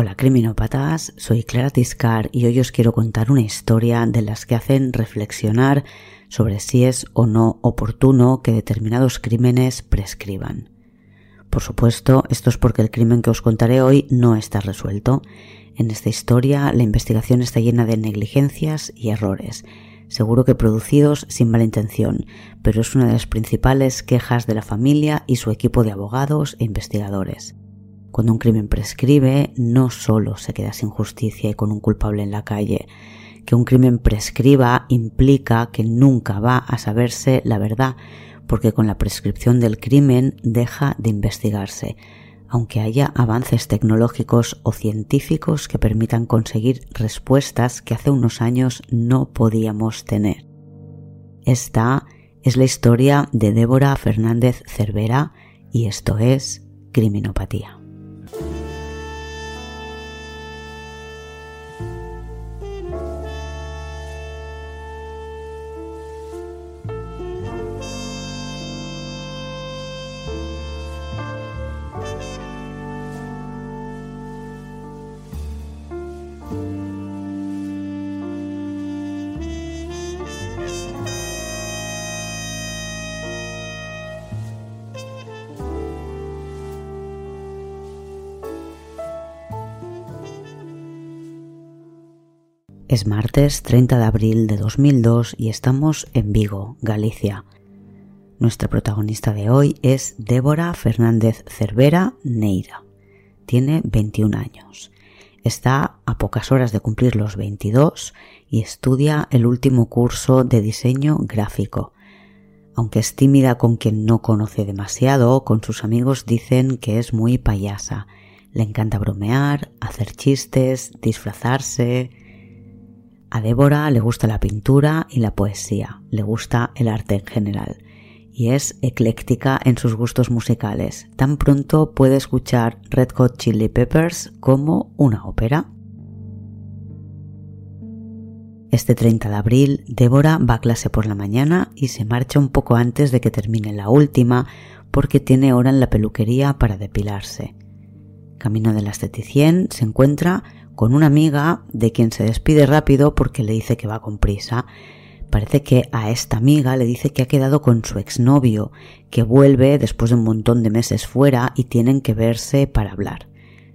Hola criminópatas, soy Clara Tiscar y hoy os quiero contar una historia de las que hacen reflexionar sobre si es o no oportuno que determinados crímenes prescriban. Por supuesto, esto es porque el crimen que os contaré hoy no está resuelto. En esta historia la investigación está llena de negligencias y errores, seguro que producidos sin mala intención, pero es una de las principales quejas de la familia y su equipo de abogados e investigadores. Cuando un crimen prescribe, no solo se queda sin justicia y con un culpable en la calle. Que un crimen prescriba implica que nunca va a saberse la verdad, porque con la prescripción del crimen deja de investigarse, aunque haya avances tecnológicos o científicos que permitan conseguir respuestas que hace unos años no podíamos tener. Esta es la historia de Débora Fernández Cervera y esto es Criminopatía. Es martes 30 de abril de 2002 y estamos en Vigo, Galicia. Nuestra protagonista de hoy es Débora Fernández Cervera Neira. Tiene 21 años. Está a pocas horas de cumplir los 22 y estudia el último curso de diseño gráfico. Aunque es tímida con quien no conoce demasiado, con sus amigos dicen que es muy payasa. Le encanta bromear, hacer chistes, disfrazarse, a Débora le gusta la pintura y la poesía, le gusta el arte en general y es ecléctica en sus gustos musicales. Tan pronto puede escuchar Red Hot Chili Peppers como una ópera. Este 30 de abril, Débora va a clase por la mañana y se marcha un poco antes de que termine la última porque tiene hora en la peluquería para depilarse. Camino de la esteticien se encuentra con una amiga de quien se despide rápido porque le dice que va con prisa. Parece que a esta amiga le dice que ha quedado con su exnovio, que vuelve después de un montón de meses fuera y tienen que verse para hablar.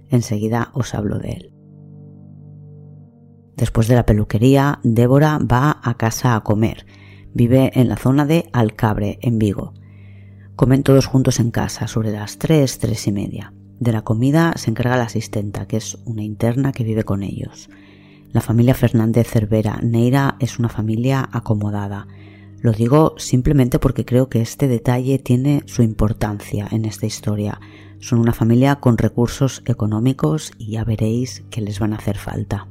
Enseguida os hablo de él. Después de la peluquería, Débora va a casa a comer. Vive en la zona de Alcabre, en Vigo. Comen todos juntos en casa, sobre las tres, tres y media. De la comida se encarga la asistenta, que es una interna que vive con ellos. La familia Fernández Cervera Neira es una familia acomodada. Lo digo simplemente porque creo que este detalle tiene su importancia en esta historia. Son una familia con recursos económicos y ya veréis que les van a hacer falta.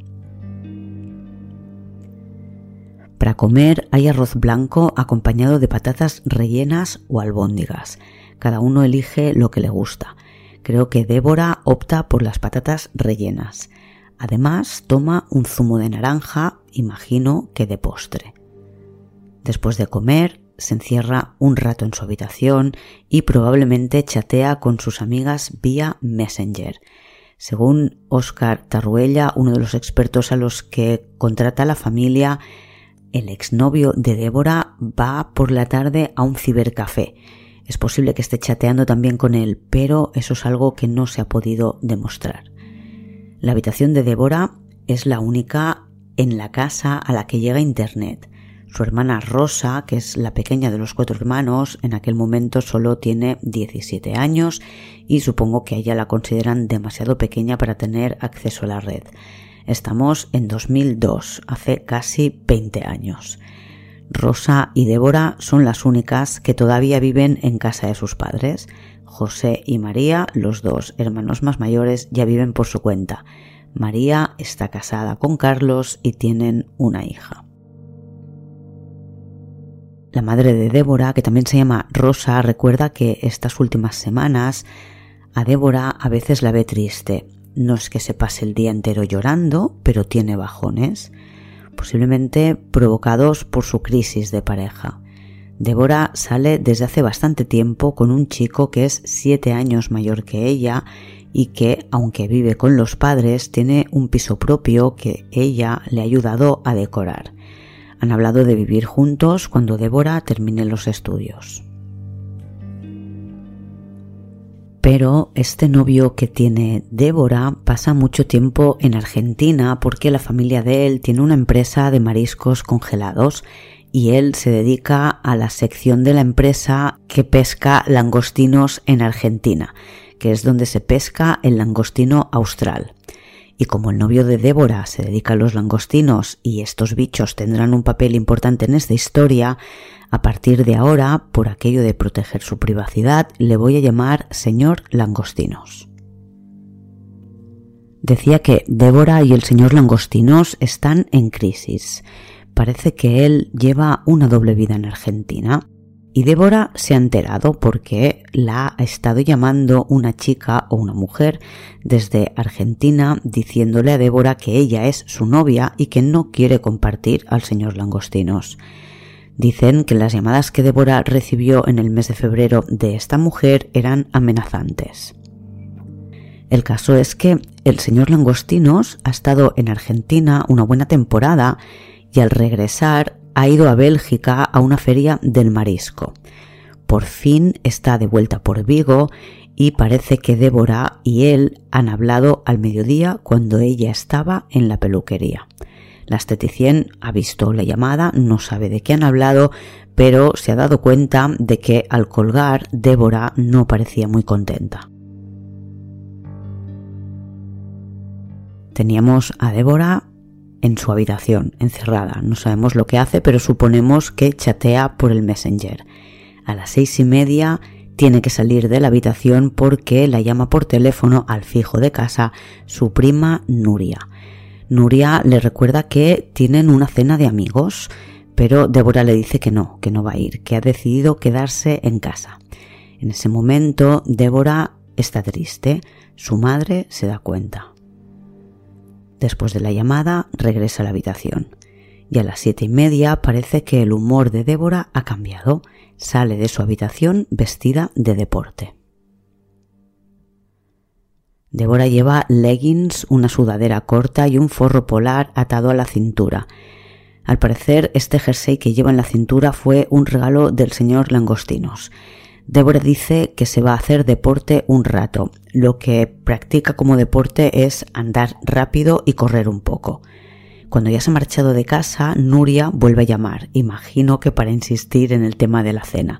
Para comer hay arroz blanco acompañado de patatas rellenas o albóndigas. Cada uno elige lo que le gusta. Creo que Débora opta por las patatas rellenas. Además, toma un zumo de naranja, imagino que de postre. Después de comer, se encierra un rato en su habitación y probablemente chatea con sus amigas vía Messenger. Según Oscar Tarruella, uno de los expertos a los que contrata la familia, el exnovio de Débora va por la tarde a un cibercafé es posible que esté chateando también con él, pero eso es algo que no se ha podido demostrar. La habitación de Débora es la única en la casa a la que llega Internet. Su hermana Rosa, que es la pequeña de los cuatro hermanos, en aquel momento solo tiene 17 años y supongo que a ella la consideran demasiado pequeña para tener acceso a la red. Estamos en 2002, hace casi 20 años. Rosa y Débora son las únicas que todavía viven en casa de sus padres. José y María, los dos hermanos más mayores, ya viven por su cuenta. María está casada con Carlos y tienen una hija. La madre de Débora, que también se llama Rosa, recuerda que estas últimas semanas a Débora a veces la ve triste. No es que se pase el día entero llorando, pero tiene bajones posiblemente provocados por su crisis de pareja. Débora sale desde hace bastante tiempo con un chico que es siete años mayor que ella y que, aunque vive con los padres, tiene un piso propio que ella le ha ayudado a decorar. Han hablado de vivir juntos cuando Débora termine los estudios. Pero este novio que tiene Débora pasa mucho tiempo en Argentina porque la familia de él tiene una empresa de mariscos congelados y él se dedica a la sección de la empresa que pesca langostinos en Argentina, que es donde se pesca el langostino austral. Y como el novio de Débora se dedica a los langostinos y estos bichos tendrán un papel importante en esta historia, a partir de ahora, por aquello de proteger su privacidad, le voy a llamar señor Langostinos. Decía que Débora y el señor Langostinos están en crisis. Parece que él lleva una doble vida en Argentina y Débora se ha enterado porque la ha estado llamando una chica o una mujer desde Argentina diciéndole a Débora que ella es su novia y que no quiere compartir al señor Langostinos. Dicen que las llamadas que Débora recibió en el mes de febrero de esta mujer eran amenazantes. El caso es que el señor Langostinos ha estado en Argentina una buena temporada y al regresar ha ido a Bélgica a una feria del marisco. Por fin está de vuelta por Vigo y parece que Débora y él han hablado al mediodía cuando ella estaba en la peluquería. La esteticien ha visto la llamada, no sabe de qué han hablado, pero se ha dado cuenta de que al colgar Débora no parecía muy contenta. Teníamos a Débora en su habitación, encerrada. No sabemos lo que hace, pero suponemos que chatea por el Messenger. A las seis y media tiene que salir de la habitación porque la llama por teléfono al fijo de casa su prima Nuria. Nuria le recuerda que tienen una cena de amigos, pero Débora le dice que no, que no va a ir, que ha decidido quedarse en casa. En ese momento Débora está triste, su madre se da cuenta. Después de la llamada, regresa a la habitación. Y a las siete y media parece que el humor de Débora ha cambiado. Sale de su habitación vestida de deporte. Débora lleva leggings, una sudadera corta y un forro polar atado a la cintura. Al parecer, este jersey que lleva en la cintura fue un regalo del señor Langostinos. Débora dice que se va a hacer deporte un rato. Lo que practica como deporte es andar rápido y correr un poco. Cuando ya se ha marchado de casa, Nuria vuelve a llamar, imagino que para insistir en el tema de la cena.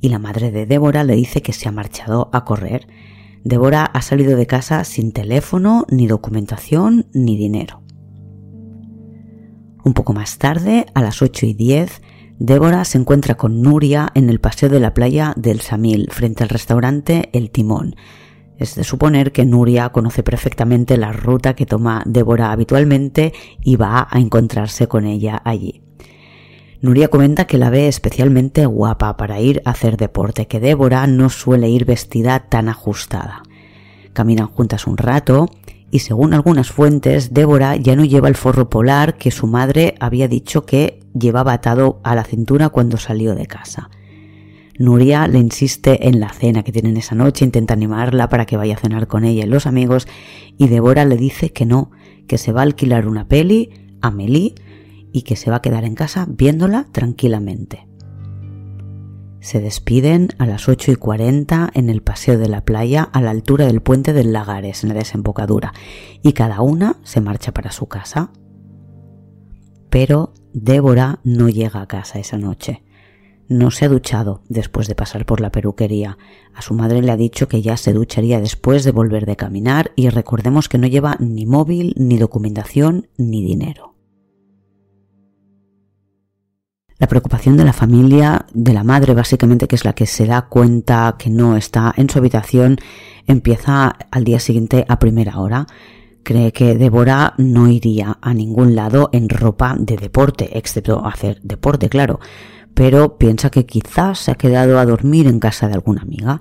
Y la madre de Débora le dice que se ha marchado a correr. Débora ha salido de casa sin teléfono, ni documentación, ni dinero. Un poco más tarde, a las 8 y 10, Débora se encuentra con Nuria en el paseo de la playa del Samil, frente al restaurante El Timón. Es de suponer que Nuria conoce perfectamente la ruta que toma Débora habitualmente y va a encontrarse con ella allí. Nuria comenta que la ve especialmente guapa para ir a hacer deporte, que Débora no suele ir vestida tan ajustada. Caminan juntas un rato y según algunas fuentes, Débora ya no lleva el forro polar que su madre había dicho que llevaba atado a la cintura cuando salió de casa. Nuria le insiste en la cena que tienen esa noche, intenta animarla para que vaya a cenar con ella y los amigos, y Débora le dice que no, que se va a alquilar una peli, Amélie, y que se va a quedar en casa viéndola tranquilamente. Se despiden a las 8 y 40 en el paseo de la playa a la altura del puente del Lagares, en la desembocadura, y cada una se marcha para su casa. Pero Débora no llega a casa esa noche. No se ha duchado después de pasar por la peluquería. A su madre le ha dicho que ya se ducharía después de volver de caminar y recordemos que no lleva ni móvil, ni documentación, ni dinero. La preocupación de la familia, de la madre básicamente, que es la que se da cuenta que no está en su habitación, empieza al día siguiente a primera hora. Cree que Débora no iría a ningún lado en ropa de deporte, excepto hacer deporte, claro, pero piensa que quizás se ha quedado a dormir en casa de alguna amiga.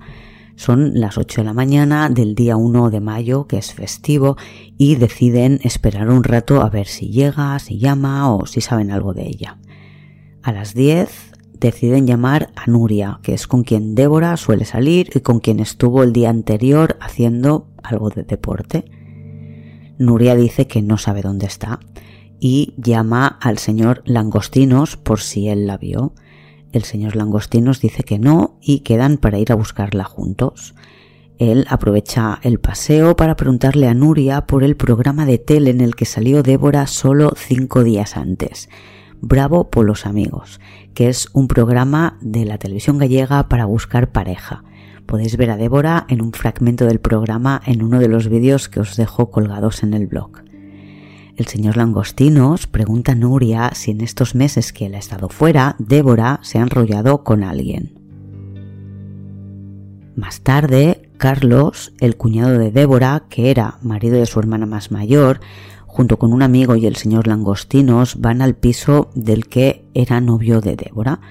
Son las 8 de la mañana del día 1 de mayo, que es festivo, y deciden esperar un rato a ver si llega, si llama o si saben algo de ella. A las 10, deciden llamar a Nuria, que es con quien Débora suele salir y con quien estuvo el día anterior haciendo algo de deporte. Nuria dice que no sabe dónde está y llama al señor Langostinos por si él la vio. El señor Langostinos dice que no y quedan para ir a buscarla juntos. Él aprovecha el paseo para preguntarle a Nuria por el programa de tele en el que salió Débora solo cinco días antes. Bravo por los amigos, que es un programa de la televisión gallega para buscar pareja. Podéis ver a Débora en un fragmento del programa en uno de los vídeos que os dejo colgados en el blog. El señor Langostinos pregunta a Nuria si en estos meses que él ha estado fuera, Débora se ha enrollado con alguien. Más tarde, Carlos, el cuñado de Débora, que era marido de su hermana más mayor, junto con un amigo y el señor Langostinos, van al piso del que era novio de Débora,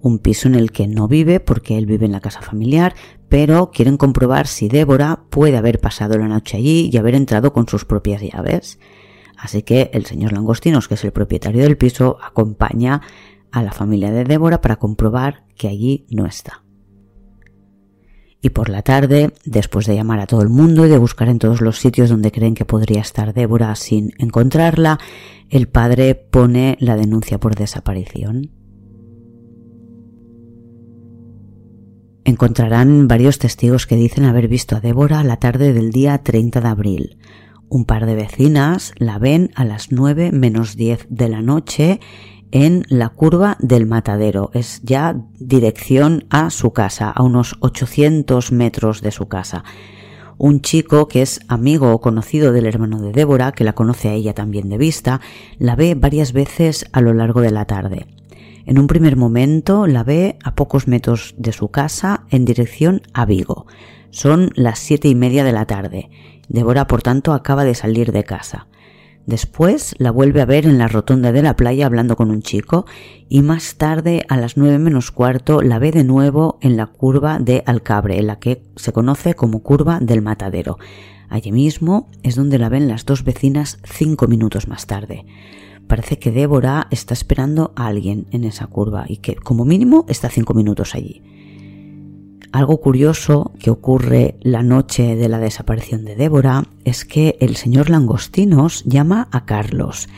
un piso en el que no vive porque él vive en la casa familiar, pero quieren comprobar si Débora puede haber pasado la noche allí y haber entrado con sus propias llaves. Así que el señor Langostinos, que es el propietario del piso, acompaña a la familia de Débora para comprobar que allí no está. Y por la tarde, después de llamar a todo el mundo y de buscar en todos los sitios donde creen que podría estar Débora sin encontrarla, el padre pone la denuncia por desaparición. Encontrarán varios testigos que dicen haber visto a Débora la tarde del día 30 de abril. Un par de vecinas la ven a las 9 menos 10 de la noche en la curva del matadero. Es ya dirección a su casa, a unos 800 metros de su casa. Un chico que es amigo o conocido del hermano de Débora, que la conoce a ella también de vista, la ve varias veces a lo largo de la tarde. En un primer momento la ve a pocos metros de su casa en dirección a Vigo. Son las siete y media de la tarde Débora, por tanto, acaba de salir de casa. Después la vuelve a ver en la rotonda de la playa hablando con un chico y más tarde a las nueve menos cuarto la ve de nuevo en la curva de Alcabre, en la que se conoce como curva del matadero. Allí mismo es donde la ven las dos vecinas cinco minutos más tarde. Parece que Débora está esperando a alguien en esa curva y que como mínimo está cinco minutos allí. Algo curioso que ocurre la noche de la desaparición de Débora es que el señor Langostinos llama a Carlos.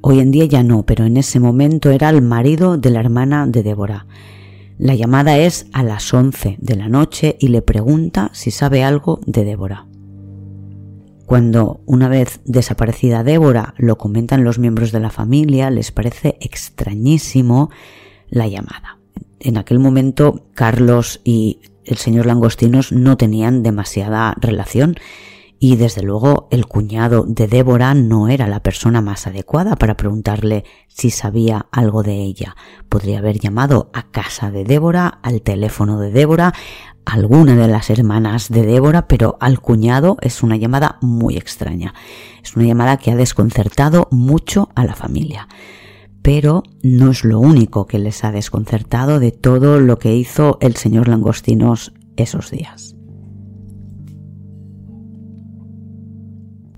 Hoy en día ya no, pero en ese momento era el marido de la hermana de Débora. La llamada es a las 11 de la noche y le pregunta si sabe algo de Débora. Cuando una vez desaparecida Débora lo comentan los miembros de la familia, les parece extrañísimo la llamada en aquel momento Carlos y el señor Langostinos no tenían demasiada relación y desde luego el cuñado de Débora no era la persona más adecuada para preguntarle si sabía algo de ella. Podría haber llamado a casa de Débora, al teléfono de Débora, a alguna de las hermanas de Débora, pero al cuñado es una llamada muy extraña. Es una llamada que ha desconcertado mucho a la familia pero no es lo único que les ha desconcertado de todo lo que hizo el señor Langostinos esos días.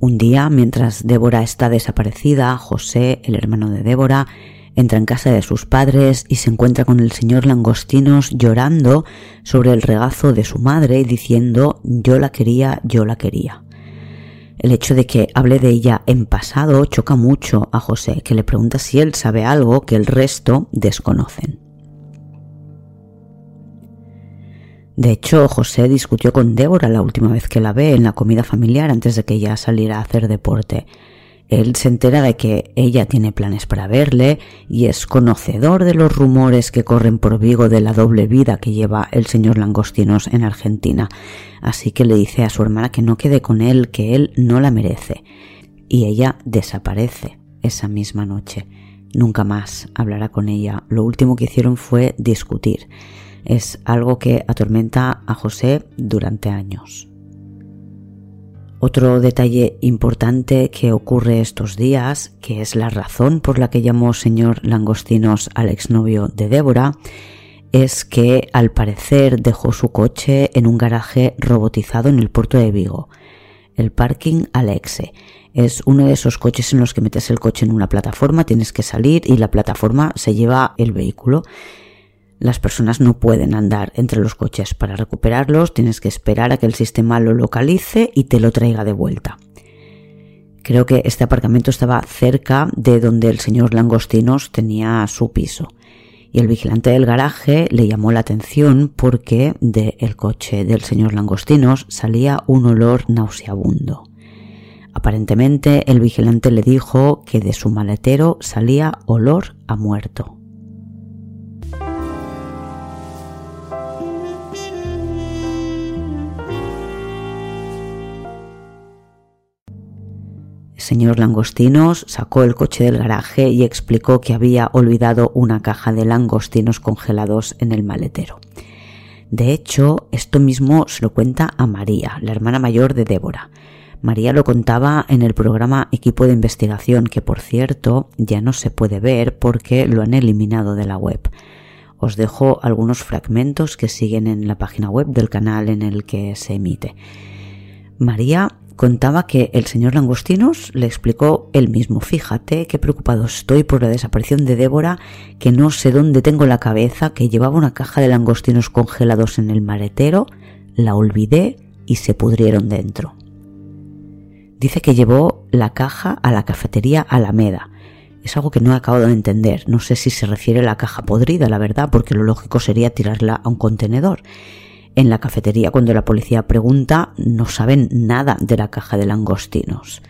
Un día, mientras Débora está desaparecida, José, el hermano de Débora, entra en casa de sus padres y se encuentra con el señor Langostinos llorando sobre el regazo de su madre y diciendo yo la quería, yo la quería. El hecho de que hable de ella en pasado choca mucho a José, que le pregunta si él sabe algo que el resto desconocen. De hecho, José discutió con Débora la última vez que la ve en la comida familiar antes de que ella saliera a hacer deporte. Él se entera de que ella tiene planes para verle y es conocedor de los rumores que corren por Vigo de la doble vida que lleva el señor Langostinos en Argentina. Así que le dice a su hermana que no quede con él, que él no la merece. Y ella desaparece esa misma noche. Nunca más hablará con ella. Lo último que hicieron fue discutir. Es algo que atormenta a José durante años. Otro detalle importante que ocurre estos días, que es la razón por la que llamó señor Langostinos al exnovio de Débora, es que al parecer dejó su coche en un garaje robotizado en el puerto de Vigo. El parking Alexe es uno de esos coches en los que metes el coche en una plataforma, tienes que salir y la plataforma se lleva el vehículo. Las personas no pueden andar entre los coches. Para recuperarlos tienes que esperar a que el sistema lo localice y te lo traiga de vuelta. Creo que este aparcamiento estaba cerca de donde el señor Langostinos tenía su piso. Y el vigilante del garaje le llamó la atención porque del coche del señor Langostinos salía un olor nauseabundo. Aparentemente el vigilante le dijo que de su maletero salía olor a muerto. Señor Langostinos sacó el coche del garaje y explicó que había olvidado una caja de langostinos congelados en el maletero. De hecho, esto mismo se lo cuenta a María, la hermana mayor de Débora. María lo contaba en el programa Equipo de Investigación, que por cierto ya no se puede ver porque lo han eliminado de la web. Os dejo algunos fragmentos que siguen en la página web del canal en el que se emite. María contaba que el señor Langostinos le explicó él mismo, fíjate qué preocupado estoy por la desaparición de Débora, que no sé dónde tengo la cabeza, que llevaba una caja de langostinos congelados en el maletero, la olvidé y se pudrieron dentro. Dice que llevó la caja a la cafetería Alameda. Es algo que no he acabado de entender. No sé si se refiere a la caja podrida, la verdad, porque lo lógico sería tirarla a un contenedor en la cafetería cuando la policía pregunta no saben nada de la caja de langostinos.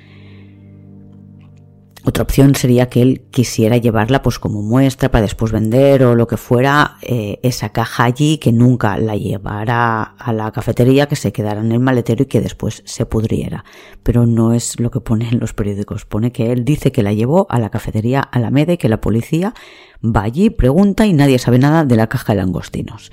Otra opción sería que él quisiera llevarla pues como muestra para después vender o lo que fuera eh, esa caja allí que nunca la llevara a la cafetería, que se quedara en el maletero y que después se pudriera. Pero no es lo que pone en los periódicos. Pone que él dice que la llevó a la cafetería Alameda y que la policía va allí, pregunta y nadie sabe nada de la caja de langostinos.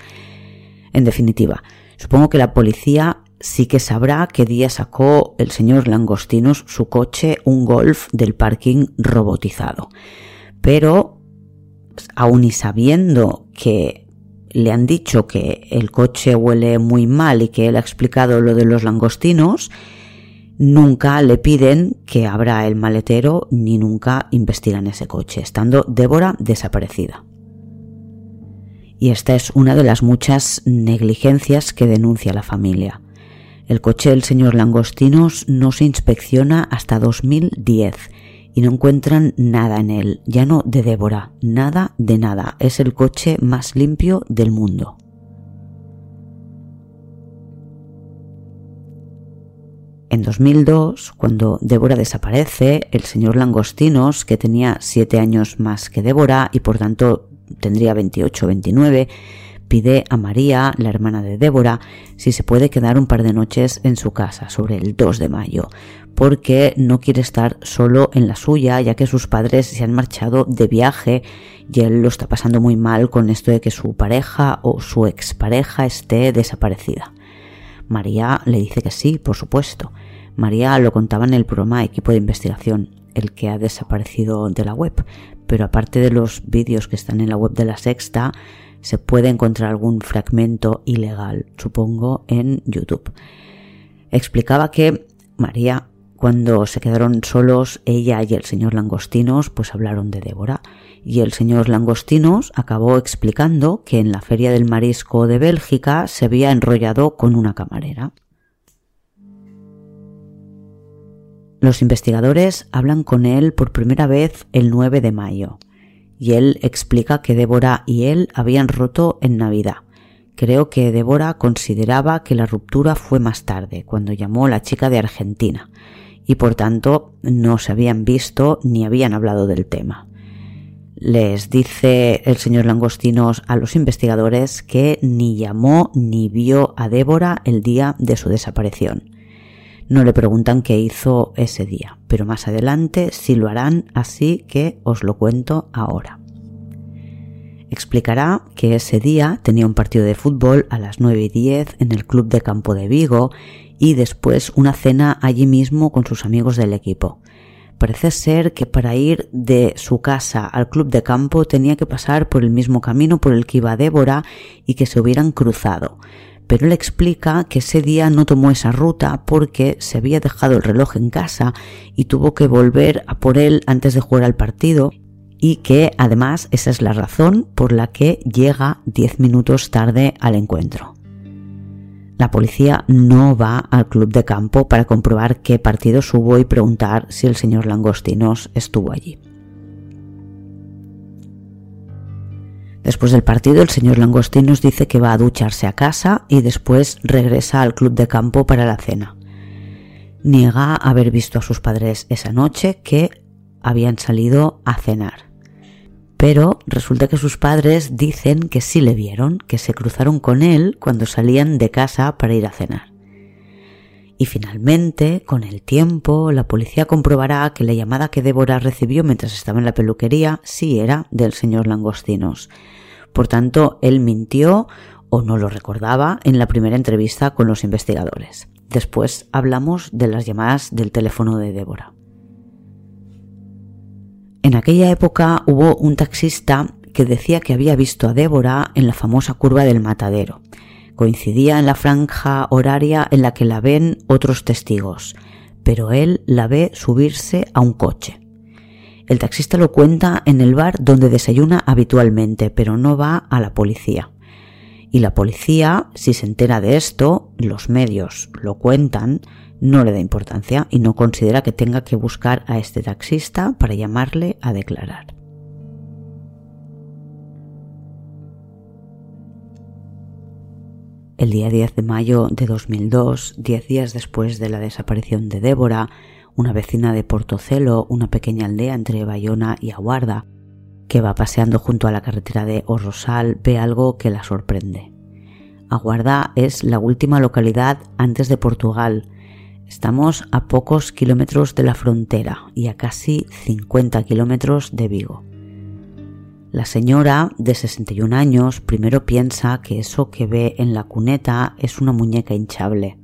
En definitiva, supongo que la policía sí que sabrá qué día sacó el señor Langostinos su coche, un golf del parking robotizado. Pero, aun y sabiendo que le han dicho que el coche huele muy mal y que él ha explicado lo de los langostinos, nunca le piden que abra el maletero ni nunca investigan ese coche, estando Débora desaparecida y esta es una de las muchas negligencias que denuncia la familia. El coche del señor Langostinos no se inspecciona hasta 2010 y no encuentran nada en él, ya no de Débora, nada de nada. Es el coche más limpio del mundo. En 2002, cuando Débora desaparece, el señor Langostinos, que tenía siete años más que Débora y por tanto tendría 28 o 29, pide a María, la hermana de Débora, si se puede quedar un par de noches en su casa sobre el 2 de mayo, porque no quiere estar solo en la suya, ya que sus padres se han marchado de viaje y él lo está pasando muy mal con esto de que su pareja o su expareja esté desaparecida. María le dice que sí, por supuesto. María lo contaba en el programa Equipo de Investigación, el que ha desaparecido de la web, pero aparte de los vídeos que están en la web de la Sexta, se puede encontrar algún fragmento ilegal, supongo, en YouTube. Explicaba que María, cuando se quedaron solos, ella y el señor Langostinos, pues hablaron de Débora. Y el señor Langostinos acabó explicando que en la Feria del Marisco de Bélgica se había enrollado con una camarera. Los investigadores hablan con él por primera vez el 9 de mayo y él explica que Débora y él habían roto en Navidad. Creo que Débora consideraba que la ruptura fue más tarde, cuando llamó la chica de Argentina, y por tanto no se habían visto ni habían hablado del tema. Les dice el señor Langostinos a los investigadores que ni llamó ni vio a Débora el día de su desaparición no le preguntan qué hizo ese día, pero más adelante sí lo harán, así que os lo cuento ahora. Explicará que ese día tenía un partido de fútbol a las 9 y 10 en el Club de Campo de Vigo y después una cena allí mismo con sus amigos del equipo. Parece ser que para ir de su casa al club de campo tenía que pasar por el mismo camino por el que iba Débora y que se hubieran cruzado pero él explica que ese día no tomó esa ruta porque se había dejado el reloj en casa y tuvo que volver a por él antes de jugar al partido y que además esa es la razón por la que llega 10 minutos tarde al encuentro. La policía no va al club de campo para comprobar qué partidos hubo y preguntar si el señor Langostinos estuvo allí. Después del partido, el señor Langostinos dice que va a ducharse a casa y después regresa al club de campo para la cena. Niega haber visto a sus padres esa noche que habían salido a cenar. Pero resulta que sus padres dicen que sí le vieron, que se cruzaron con él cuando salían de casa para ir a cenar. Y finalmente, con el tiempo, la policía comprobará que la llamada que Débora recibió mientras estaba en la peluquería sí era del señor Langostinos. Por tanto, él mintió o no lo recordaba en la primera entrevista con los investigadores. Después hablamos de las llamadas del teléfono de Débora. En aquella época hubo un taxista que decía que había visto a Débora en la famosa curva del matadero Coincidía en la franja horaria en la que la ven otros testigos, pero él la ve subirse a un coche. El taxista lo cuenta en el bar donde desayuna habitualmente, pero no va a la policía. Y la policía, si se entera de esto, los medios lo cuentan, no le da importancia y no considera que tenga que buscar a este taxista para llamarle a declarar. El día 10 de mayo de 2002, diez días después de la desaparición de Débora, una vecina de Portocelo, una pequeña aldea entre Bayona y Aguarda, que va paseando junto a la carretera de Orrosal, ve algo que la sorprende. Aguarda es la última localidad antes de Portugal. Estamos a pocos kilómetros de la frontera y a casi 50 kilómetros de Vigo. La señora de 61 años primero piensa que eso que ve en la cuneta es una muñeca hinchable.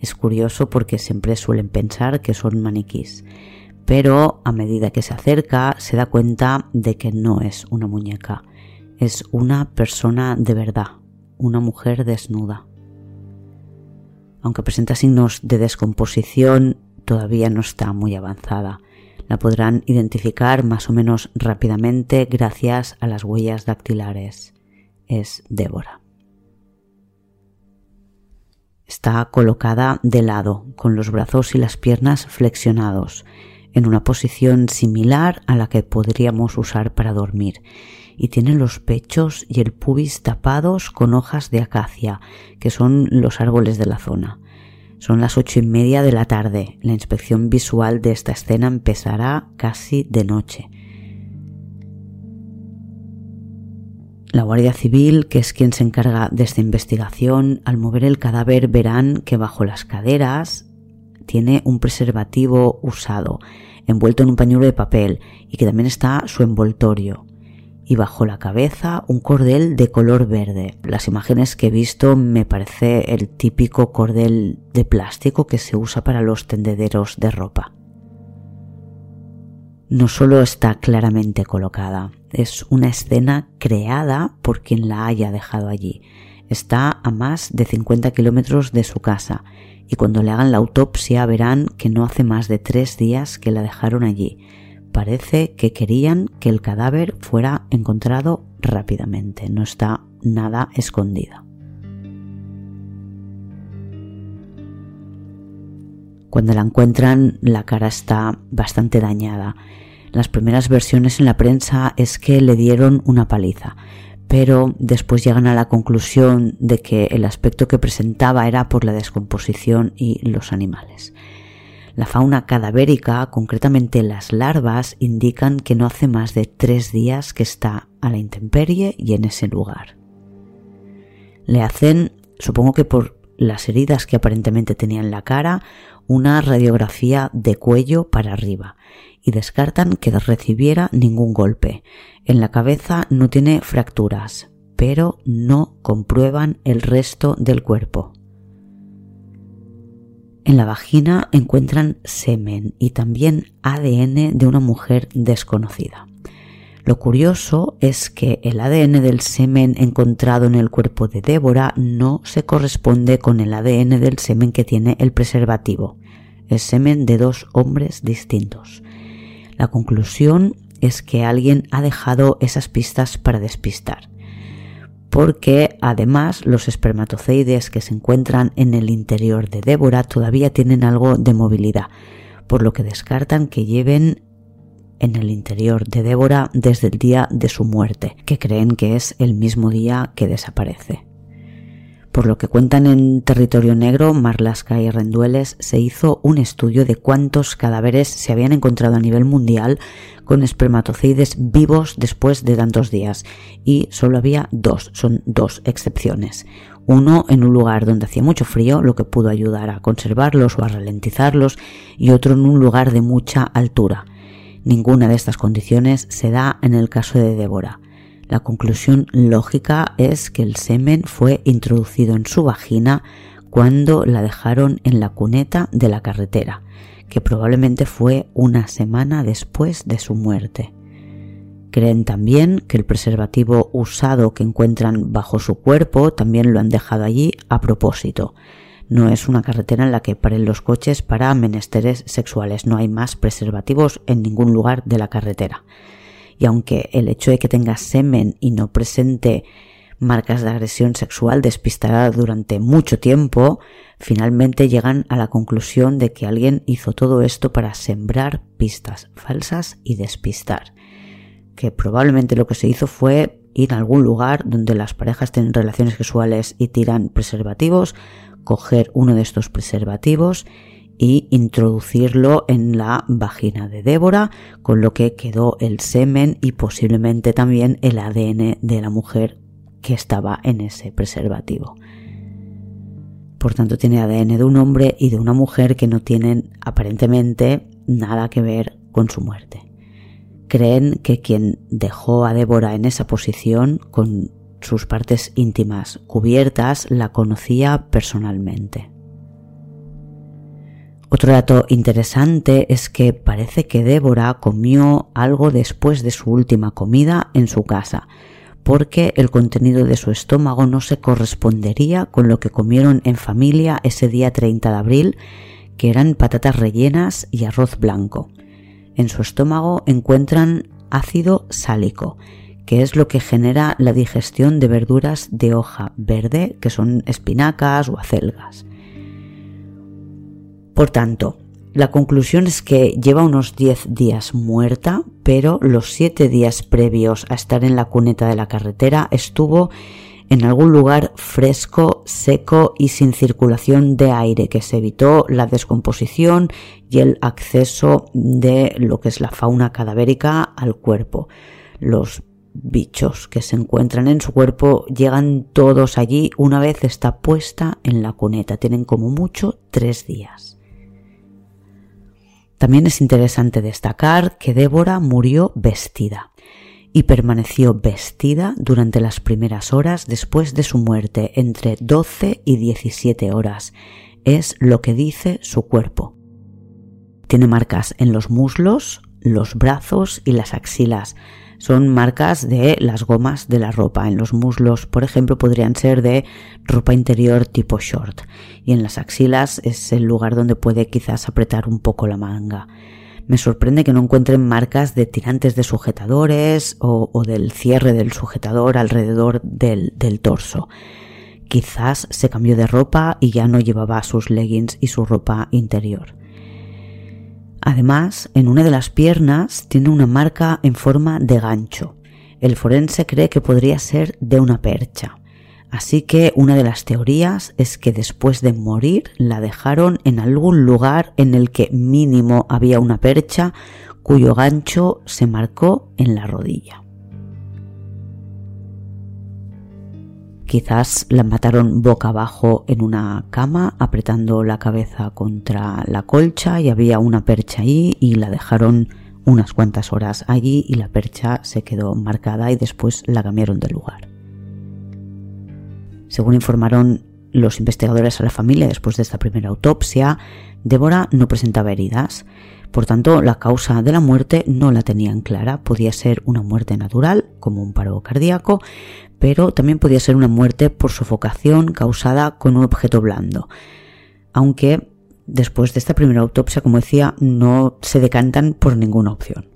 Es curioso porque siempre suelen pensar que son maniquís, pero a medida que se acerca se da cuenta de que no es una muñeca, es una persona de verdad, una mujer desnuda. Aunque presenta signos de descomposición, todavía no está muy avanzada la podrán identificar más o menos rápidamente gracias a las huellas dactilares. Es Débora. Está colocada de lado, con los brazos y las piernas flexionados, en una posición similar a la que podríamos usar para dormir, y tiene los pechos y el pubis tapados con hojas de acacia, que son los árboles de la zona. Son las ocho y media de la tarde. La inspección visual de esta escena empezará casi de noche. La Guardia Civil, que es quien se encarga de esta investigación, al mover el cadáver verán que bajo las caderas tiene un preservativo usado, envuelto en un pañuelo de papel, y que también está su envoltorio y bajo la cabeza un cordel de color verde. Las imágenes que he visto me parece el típico cordel de plástico que se usa para los tendederos de ropa. No solo está claramente colocada, es una escena creada por quien la haya dejado allí. Está a más de 50 kilómetros de su casa y cuando le hagan la autopsia verán que no hace más de tres días que la dejaron allí Parece que querían que el cadáver fuera encontrado rápidamente, no está nada escondida. Cuando la encuentran, la cara está bastante dañada. Las primeras versiones en la prensa es que le dieron una paliza, pero después llegan a la conclusión de que el aspecto que presentaba era por la descomposición y los animales. La fauna cadavérica, concretamente las larvas, indican que no hace más de tres días que está a la intemperie y en ese lugar. Le hacen, supongo que por las heridas que aparentemente tenía en la cara, una radiografía de cuello para arriba y descartan que recibiera ningún golpe. En la cabeza no tiene fracturas, pero no comprueban el resto del cuerpo. En la vagina encuentran semen y también ADN de una mujer desconocida. Lo curioso es que el ADN del semen encontrado en el cuerpo de Débora no se corresponde con el ADN del semen que tiene el preservativo. Es semen de dos hombres distintos. La conclusión es que alguien ha dejado esas pistas para despistar. Porque además los espermatozoides que se encuentran en el interior de Débora todavía tienen algo de movilidad, por lo que descartan que lleven en el interior de Débora desde el día de su muerte, que creen que es el mismo día que desaparece. Por lo que cuentan en territorio negro, Marlaska y Rendueles, se hizo un estudio de cuántos cadáveres se habían encontrado a nivel mundial con espermatozoides vivos después de tantos días. Y solo había dos, son dos excepciones. Uno en un lugar donde hacía mucho frío, lo que pudo ayudar a conservarlos o a ralentizarlos, y otro en un lugar de mucha altura. Ninguna de estas condiciones se da en el caso de Débora. La conclusión lógica es que el semen fue introducido en su vagina cuando la dejaron en la cuneta de la carretera, que probablemente fue una semana después de su muerte. Creen también que el preservativo usado que encuentran bajo su cuerpo también lo han dejado allí a propósito. No es una carretera en la que paren los coches para menesteres sexuales, no hay más preservativos en ningún lugar de la carretera y aunque el hecho de que tenga semen y no presente marcas de agresión sexual despistará durante mucho tiempo, finalmente llegan a la conclusión de que alguien hizo todo esto para sembrar pistas falsas y despistar. Que probablemente lo que se hizo fue ir a algún lugar donde las parejas tienen relaciones sexuales y tiran preservativos, coger uno de estos preservativos y introducirlo en la vagina de Débora, con lo que quedó el semen y posiblemente también el ADN de la mujer que estaba en ese preservativo. Por tanto, tiene ADN de un hombre y de una mujer que no tienen aparentemente nada que ver con su muerte. Creen que quien dejó a Débora en esa posición, con sus partes íntimas cubiertas, la conocía personalmente. Otro dato interesante es que parece que Débora comió algo después de su última comida en su casa, porque el contenido de su estómago no se correspondería con lo que comieron en familia ese día 30 de abril, que eran patatas rellenas y arroz blanco. En su estómago encuentran ácido sálico, que es lo que genera la digestión de verduras de hoja verde, que son espinacas o acelgas. Por tanto, la conclusión es que lleva unos 10 días muerta, pero los 7 días previos a estar en la cuneta de la carretera estuvo en algún lugar fresco, seco y sin circulación de aire, que se evitó la descomposición y el acceso de lo que es la fauna cadavérica al cuerpo. Los bichos que se encuentran en su cuerpo llegan todos allí una vez está puesta en la cuneta. Tienen como mucho tres días. También es interesante destacar que Débora murió vestida y permaneció vestida durante las primeras horas después de su muerte, entre 12 y 17 horas. Es lo que dice su cuerpo. Tiene marcas en los muslos, los brazos y las axilas, son marcas de las gomas de la ropa. En los muslos, por ejemplo, podrían ser de ropa interior tipo short. Y en las axilas es el lugar donde puede quizás apretar un poco la manga. Me sorprende que no encuentren marcas de tirantes de sujetadores o, del cierre del sujetador alrededor del, del torso. Quizás se cambió de ropa y ya no llevaba sus leggings y su ropa interior. Además, en una de las piernas tiene una marca en forma de gancho. El forense cree que podría ser de una percha. Así que una de las teorías es que después de morir la dejaron en algún lugar en el que mínimo había una percha cuyo gancho se marcó en la rodilla. Quizás la mataron boca abajo en una cama, apretando la cabeza contra la colcha y había una percha ahí y la dejaron unas cuantas horas allí y la percha se quedó marcada y después la cambiaron de lugar. Según informaron los investigadores a la familia después de esta primera autopsia, Débora no presentaba heridas, por tanto la causa de la muerte no la tenían clara, podía ser una muerte natural, como un paro cardíaco, pero también podía ser una muerte por sofocación causada con un objeto blando. Aunque después de esta primera autopsia, como decía, no se decantan por ninguna opción.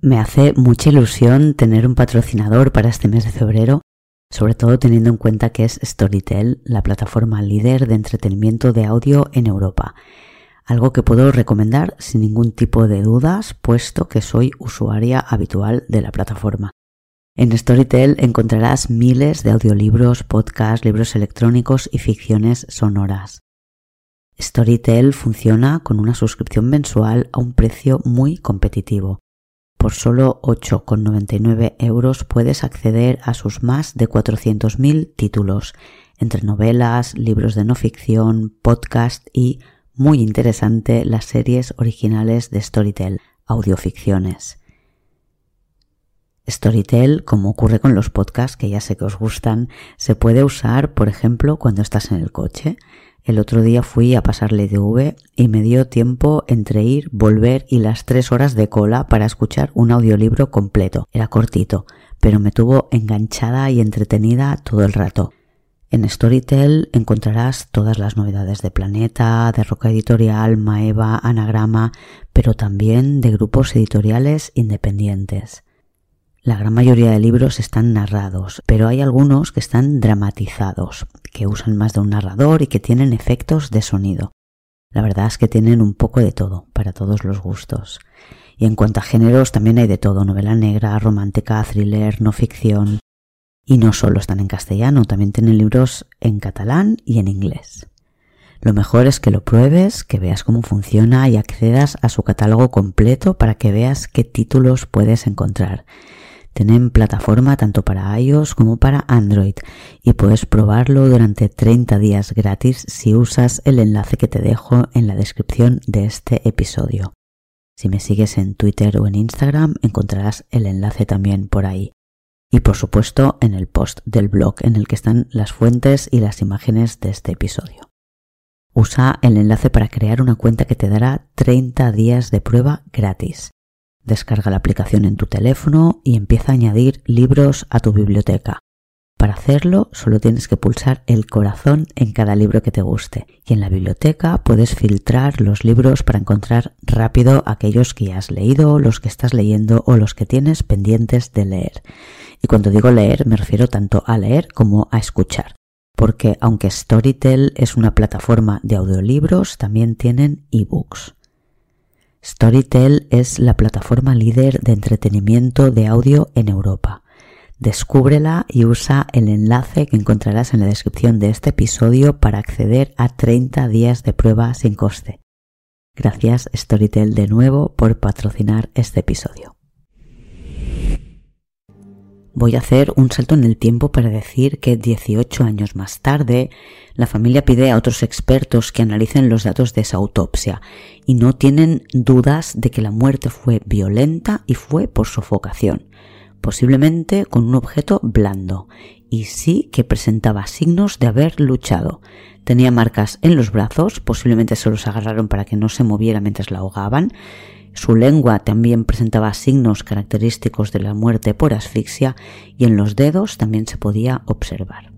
Me hace mucha ilusión tener un patrocinador para este mes de febrero, sobre todo teniendo en cuenta que es Storytel, la plataforma líder de entretenimiento de audio en Europa. Algo que puedo recomendar sin ningún tipo de dudas, puesto que soy usuaria habitual de la plataforma. En Storytel encontrarás miles de audiolibros, podcasts, libros electrónicos y ficciones sonoras. Storytel funciona con una suscripción mensual a un precio muy competitivo. Por solo 8,99 euros puedes acceder a sus más de 400.000 títulos, entre novelas, libros de no ficción, podcast y, muy interesante, las series originales de Storytel, audioficciones. Storytel, como ocurre con los podcasts que ya sé que os gustan, se puede usar, por ejemplo, cuando estás en el coche. El otro día fui a pasarle DV y me dio tiempo entre ir, volver y las tres horas de cola para escuchar un audiolibro completo. Era cortito, pero me tuvo enganchada y entretenida todo el rato. En Storytel encontrarás todas las novedades de Planeta, de Roca Editorial, Maeva, Anagrama, pero también de grupos editoriales independientes. La gran mayoría de libros están narrados, pero hay algunos que están dramatizados, que usan más de un narrador y que tienen efectos de sonido. La verdad es que tienen un poco de todo, para todos los gustos. Y en cuanto a géneros, también hay de todo, novela negra, romántica, thriller, no ficción. Y no solo están en castellano, también tienen libros en catalán y en inglés. Lo mejor es que lo pruebes, que veas cómo funciona y accedas a su catálogo completo para que veas qué títulos puedes encontrar tienen plataforma tanto para iOS como para Android y puedes probarlo durante 30 días gratis si usas el enlace que te dejo en la descripción de este episodio. Si me sigues en Twitter o en Instagram encontrarás el enlace también por ahí. Y por supuesto en el post del blog en el que están las fuentes y las imágenes de este episodio. Usa el enlace para crear una cuenta que te dará 30 días de prueba gratis. Descarga la aplicación en tu teléfono y empieza a añadir libros a tu biblioteca. Para hacerlo solo tienes que pulsar el corazón en cada libro que te guste y en la biblioteca puedes filtrar los libros para encontrar rápido aquellos que has leído, los que estás leyendo o los que tienes pendientes de leer. Y cuando digo leer me refiero tanto a leer como a escuchar, porque aunque Storytel es una plataforma de audiolibros, también tienen ebooks. Storytel es la plataforma líder de entretenimiento de audio en Europa. Descúbrela y usa el enlace que encontrarás en la descripción de este episodio para acceder a 30 días de prueba sin coste. Gracias Storytel de nuevo por patrocinar este episodio. Voy a hacer un salto en el tiempo para decir que 18 años más tarde, la familia pide a otros expertos que analicen los datos de esa autopsia y no tienen dudas de que la muerte fue violenta y fue por sofocación, posiblemente con un objeto blando, y sí que presentaba signos de haber luchado. Tenía marcas en los brazos, posiblemente se los agarraron para que no se moviera mientras la ahogaban, su lengua también presentaba signos característicos de la muerte por asfixia y en los dedos también se podía observar.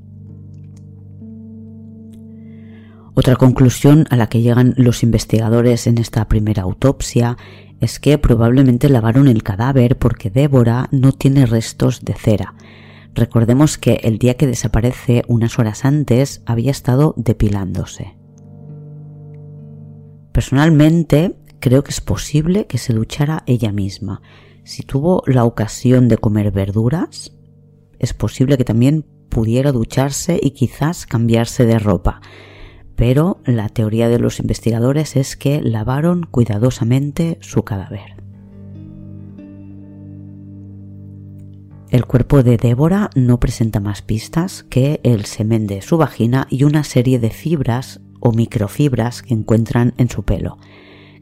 Otra conclusión a la que llegan los investigadores en esta primera autopsia es que probablemente lavaron el cadáver porque Débora no tiene restos de cera. Recordemos que el día que desaparece, unas horas antes, había estado depilándose. Personalmente, creo que es posible que se duchara ella misma. Si tuvo la ocasión de comer verduras, es posible que también pudiera ducharse y quizás cambiarse de ropa. Pero la teoría de los investigadores es que lavaron cuidadosamente su cadáver. El cuerpo de Débora no presenta más pistas que el semen de su vagina y una serie de fibras o microfibras que encuentran en su pelo.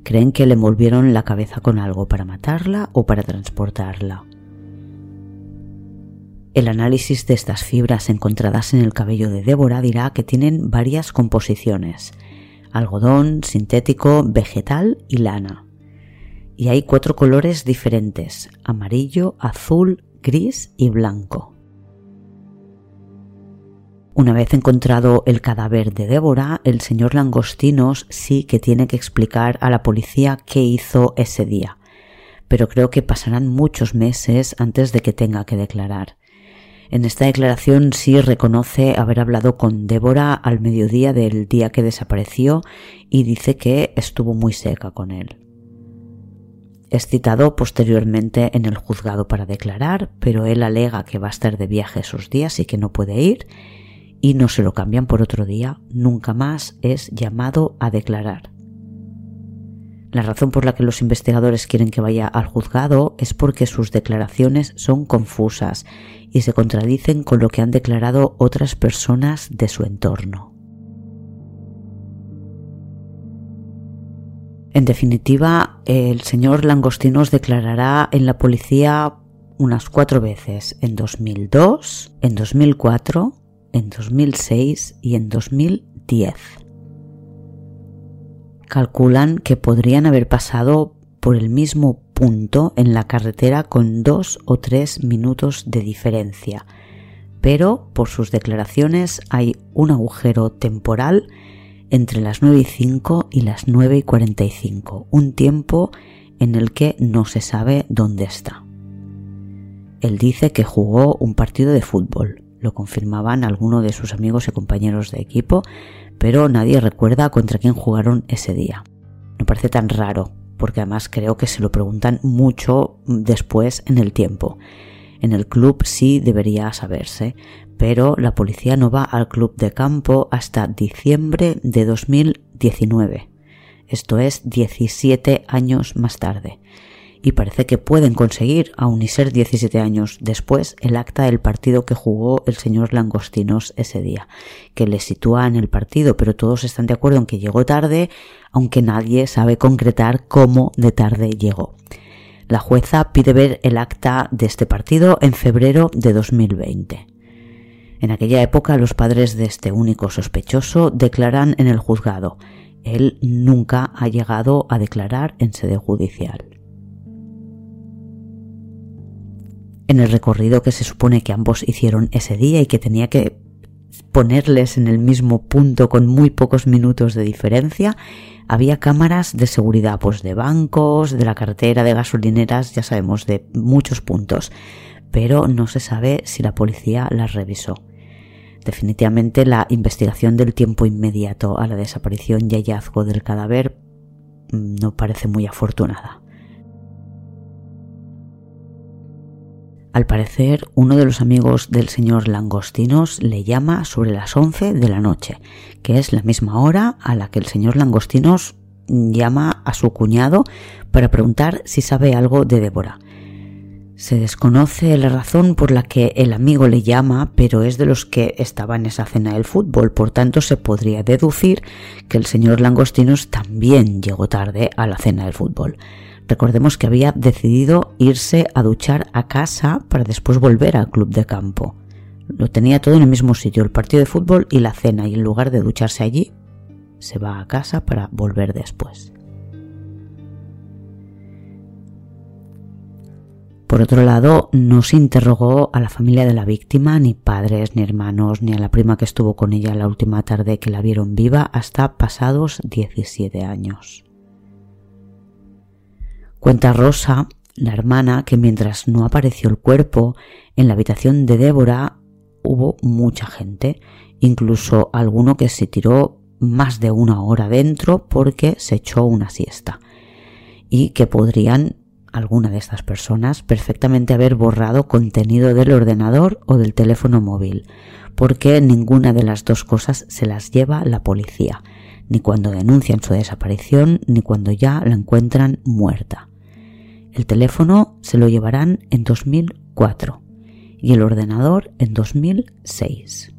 Creen que le envolvieron la cabeza con algo para matarla o para transportarla. El análisis de estas fibras encontradas en el cabello de Débora dirá que tienen varias composiciones, algodón, sintético, vegetal y lana. Y hay cuatro colores diferentes, amarillo, azul, gris y blanco. Una vez encontrado el cadáver de Débora, el señor Langostinos sí que tiene que explicar a la policía qué hizo ese día. pero creo que pasarán muchos meses antes de que tenga que declarar. En esta declaración sí reconoce haber hablado con Débora al mediodía del día que desapareció y dice que estuvo muy seca con él. Es citado posteriormente en el juzgado para declarar, pero él alega que va a estar de viaje esos días y que no puede ir, y no se lo cambian por otro día, nunca más es llamado a declarar. La razón por la que los investigadores quieren que vaya al juzgado es porque sus declaraciones son confusas y se contradicen con lo que han declarado otras personas de su entorno. En definitiva, el señor Langostinos declarará en la policía unas cuatro veces, en 2002, en 2004, en 2006 y en 2010. Calculan que podrían haber pasado por el mismo punto en la carretera con dos o tres minutos de diferencia, pero por sus declaraciones hay un agujero temporal entre las 9 y 5 y las 9 y 45, un tiempo en el que no se sabe dónde está. Él dice que jugó un partido de fútbol, lo confirmaban algunos de sus amigos y compañeros de equipo, pero nadie recuerda contra quién jugaron ese día. No parece tan raro, porque además creo que se lo preguntan mucho después en el tiempo. En el club sí debería saberse, pero la policía no va al club de campo hasta diciembre de 2019. Esto es 17 años más tarde y parece que pueden conseguir, aun y ser 17 años después, el acta del partido que jugó el señor Langostinos ese día, que le sitúa en el partido, pero todos están de acuerdo en que llegó tarde, aunque nadie sabe concretar cómo de tarde llegó. La jueza pide ver el acta de este partido en febrero de 2020. En aquella época los padres de este único sospechoso declaran en el juzgado. Él nunca ha llegado a declarar en sede judicial. En el recorrido que se supone que ambos hicieron ese día y que tenía que ponerles en el mismo punto con muy pocos minutos de diferencia, había cámaras de seguridad, pues de bancos, de la cartera, de gasolineras, ya sabemos, de muchos puntos, pero no se sabe si la policía las revisó. Definitivamente la investigación del tiempo inmediato a la desaparición y hallazgo del cadáver mm, no parece muy afortunada. Al parecer, uno de los amigos del señor Langostinos le llama sobre las 11 de la noche, que es la misma hora a la que el señor Langostinos llama a su cuñado para preguntar si sabe algo de Débora. Se desconoce la razón por la que el amigo le llama, pero es de los que estaba en esa cena del fútbol, por tanto se podría deducir que el señor Langostinos también llegó tarde a la cena del fútbol. Recordemos que había decidido irse a duchar a casa para después volver al club de campo. Lo tenía todo en el mismo sitio, el partido de fútbol y la cena, y en lugar de ducharse allí, se va a casa para volver después. Por otro lado, no se interrogó a la familia de la víctima, ni padres, ni hermanos, ni a la prima que estuvo con ella la última tarde que la vieron viva hasta pasados 17 años. Cuenta Rosa, la hermana, que mientras no apareció el cuerpo, en la habitación de Débora hubo mucha gente, incluso alguno que se tiró más de una hora dentro porque se echó una siesta, y que podrían alguna de estas personas perfectamente haber borrado contenido del ordenador o del teléfono móvil, porque ninguna de las dos cosas se las lleva la policía, ni cuando denuncian su desaparición, ni cuando ya la encuentran muerta. El teléfono se lo llevarán en 2004 y el ordenador en 2006.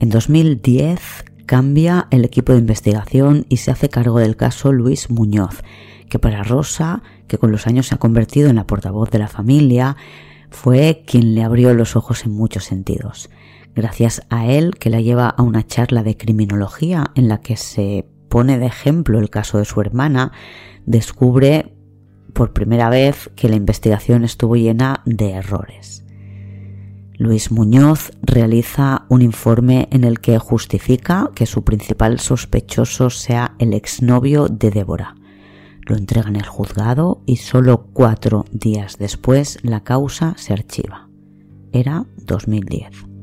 En 2010 cambia el equipo de investigación y se hace cargo del caso Luis Muñoz, que para Rosa, que con los años se ha convertido en la portavoz de la familia, fue quien le abrió los ojos en muchos sentidos gracias a él que la lleva a una charla de criminología en la que se pone de ejemplo el caso de su hermana, descubre por primera vez que la investigación estuvo llena de errores. Luis Muñoz realiza un informe en el que justifica que su principal sospechoso sea el exnovio de Débora. Lo entrega en el juzgado y solo cuatro días después la causa se archiva. Era 2010.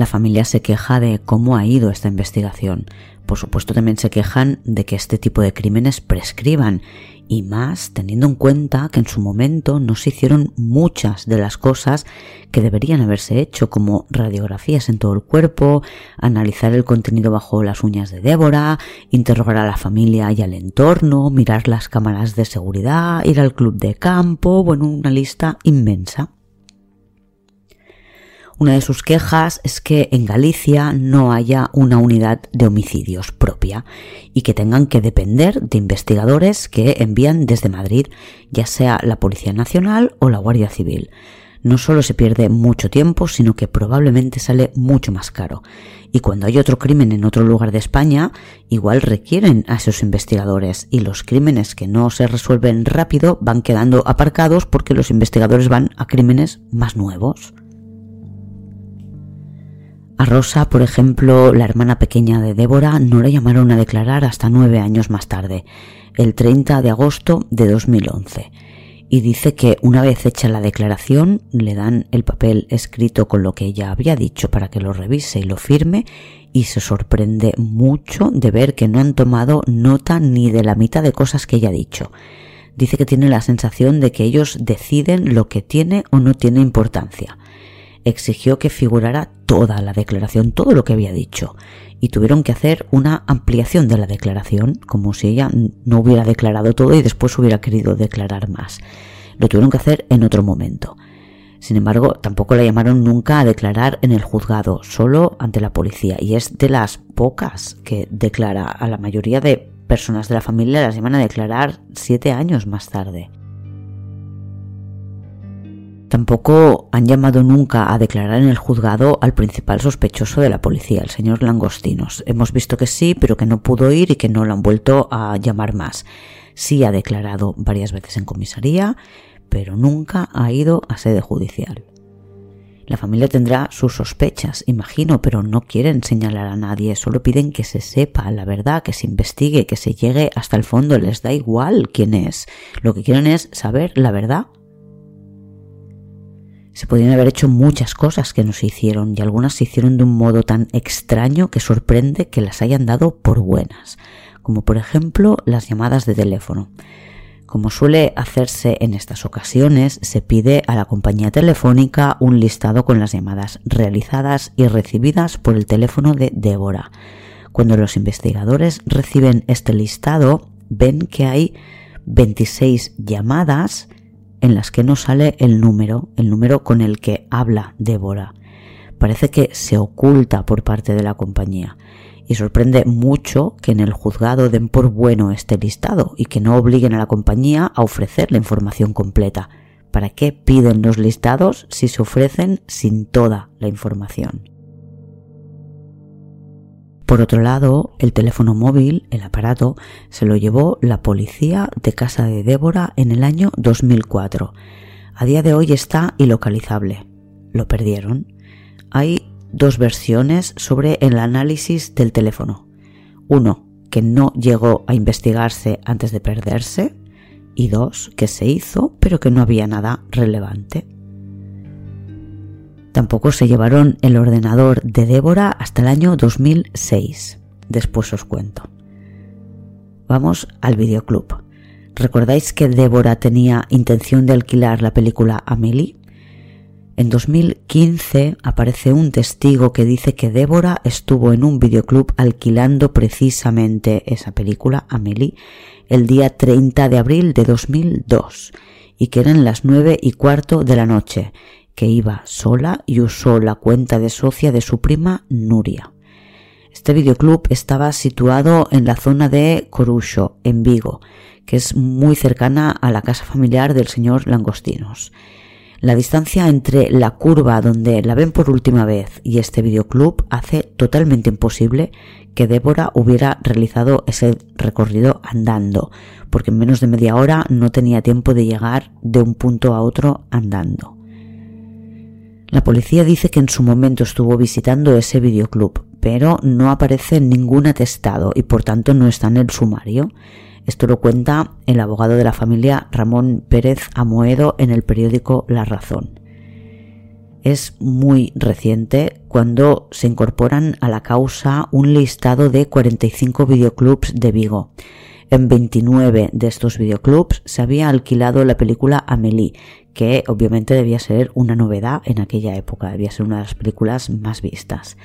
La familia se queja de cómo ha ido esta investigación. Por supuesto también se quejan de que este tipo de crímenes prescriban y más teniendo en cuenta que en su momento no se hicieron muchas de las cosas que deberían haberse hecho, como radiografías en todo el cuerpo, analizar el contenido bajo las uñas de Débora, interrogar a la familia y al entorno, mirar las cámaras de seguridad, ir al club de campo, bueno, una lista inmensa. Una de sus quejas es que en Galicia no haya una unidad de homicidios propia y que tengan que depender de investigadores que envían desde Madrid, ya sea la Policía Nacional o la Guardia Civil. No solo se pierde mucho tiempo, sino que probablemente sale mucho más caro. Y cuando hay otro crimen en otro lugar de España, igual requieren a esos investigadores y los crímenes que no se resuelven rápido van quedando aparcados porque los investigadores van a crímenes más nuevos. A Rosa, por ejemplo, la hermana pequeña de Débora, no la llamaron a declarar hasta nueve años más tarde, el 30 de agosto de 2011. Y dice que una vez hecha la declaración, le dan el papel escrito con lo que ella había dicho para que lo revise y lo firme, y se sorprende mucho de ver que no han tomado nota ni de la mitad de cosas que ella ha dicho. Dice que tiene la sensación de que ellos deciden lo que tiene o no tiene importancia exigió que figurara toda la declaración, todo lo que había dicho, y tuvieron que hacer una ampliación de la declaración, como si ella no hubiera declarado todo y después hubiera querido declarar más. Lo tuvieron que hacer en otro momento. Sin embargo, tampoco la llamaron nunca a declarar en el juzgado, solo ante la policía, y es de las pocas que declara. A la mayoría de personas de la familia las llaman a declarar siete años más tarde. Tampoco han llamado nunca a declarar en el juzgado al principal sospechoso de la policía, el señor Langostinos. Hemos visto que sí, pero que no pudo ir y que no lo han vuelto a llamar más. Sí ha declarado varias veces en comisaría, pero nunca ha ido a sede judicial. La familia tendrá sus sospechas, imagino, pero no quieren señalar a nadie, solo piden que se sepa la verdad, que se investigue, que se llegue hasta el fondo, les da igual quién es. Lo que quieren es saber la verdad se podían haber hecho muchas cosas que no se hicieron y algunas se hicieron de un modo tan extraño que sorprende que las hayan dado por buenas, como por ejemplo las llamadas de teléfono. Como suele hacerse en estas ocasiones, se pide a la compañía telefónica un listado con las llamadas realizadas y recibidas por el teléfono de Débora. Cuando los investigadores reciben este listado, ven que hay 26 llamadas en las que no sale el número, el número con el que habla Débora. Parece que se oculta por parte de la compañía y sorprende mucho que en el juzgado den por bueno este listado y que no obliguen a la compañía a ofrecer la información completa. ¿Para qué piden los listados si se ofrecen sin toda la información? Por otro lado, el teléfono móvil, el aparato, se lo llevó la policía de casa de Débora en el año 2004. A día de hoy está ilocalizable. Lo perdieron. Hay dos versiones sobre el análisis del teléfono. Uno, que no llegó a investigarse antes de perderse. Y dos, que se hizo pero que no había nada relevante. Tampoco se llevaron el ordenador de Débora hasta el año 2006. Después os cuento. Vamos al videoclub. ¿Recordáis que Débora tenía intención de alquilar la película Amelie? En 2015 aparece un testigo que dice que Débora estuvo en un videoclub alquilando precisamente esa película, Amelie, el día 30 de abril de 2002 y que eran las nueve y cuarto de la noche que iba sola y usó la cuenta de socia de su prima Nuria. Este videoclub estaba situado en la zona de Corucho, en Vigo, que es muy cercana a la casa familiar del señor Langostinos. La distancia entre la curva donde la ven por última vez y este videoclub hace totalmente imposible que Débora hubiera realizado ese recorrido andando, porque en menos de media hora no tenía tiempo de llegar de un punto a otro andando. La policía dice que en su momento estuvo visitando ese videoclub, pero no aparece ningún atestado y por tanto no está en el sumario. Esto lo cuenta el abogado de la familia Ramón Pérez Amoedo en el periódico La Razón. Es muy reciente cuando se incorporan a la causa un listado de 45 videoclubs de Vigo. En 29 de estos videoclubs se había alquilado la película Amélie, que obviamente debía ser una novedad en aquella época, debía ser una de las películas más vistas.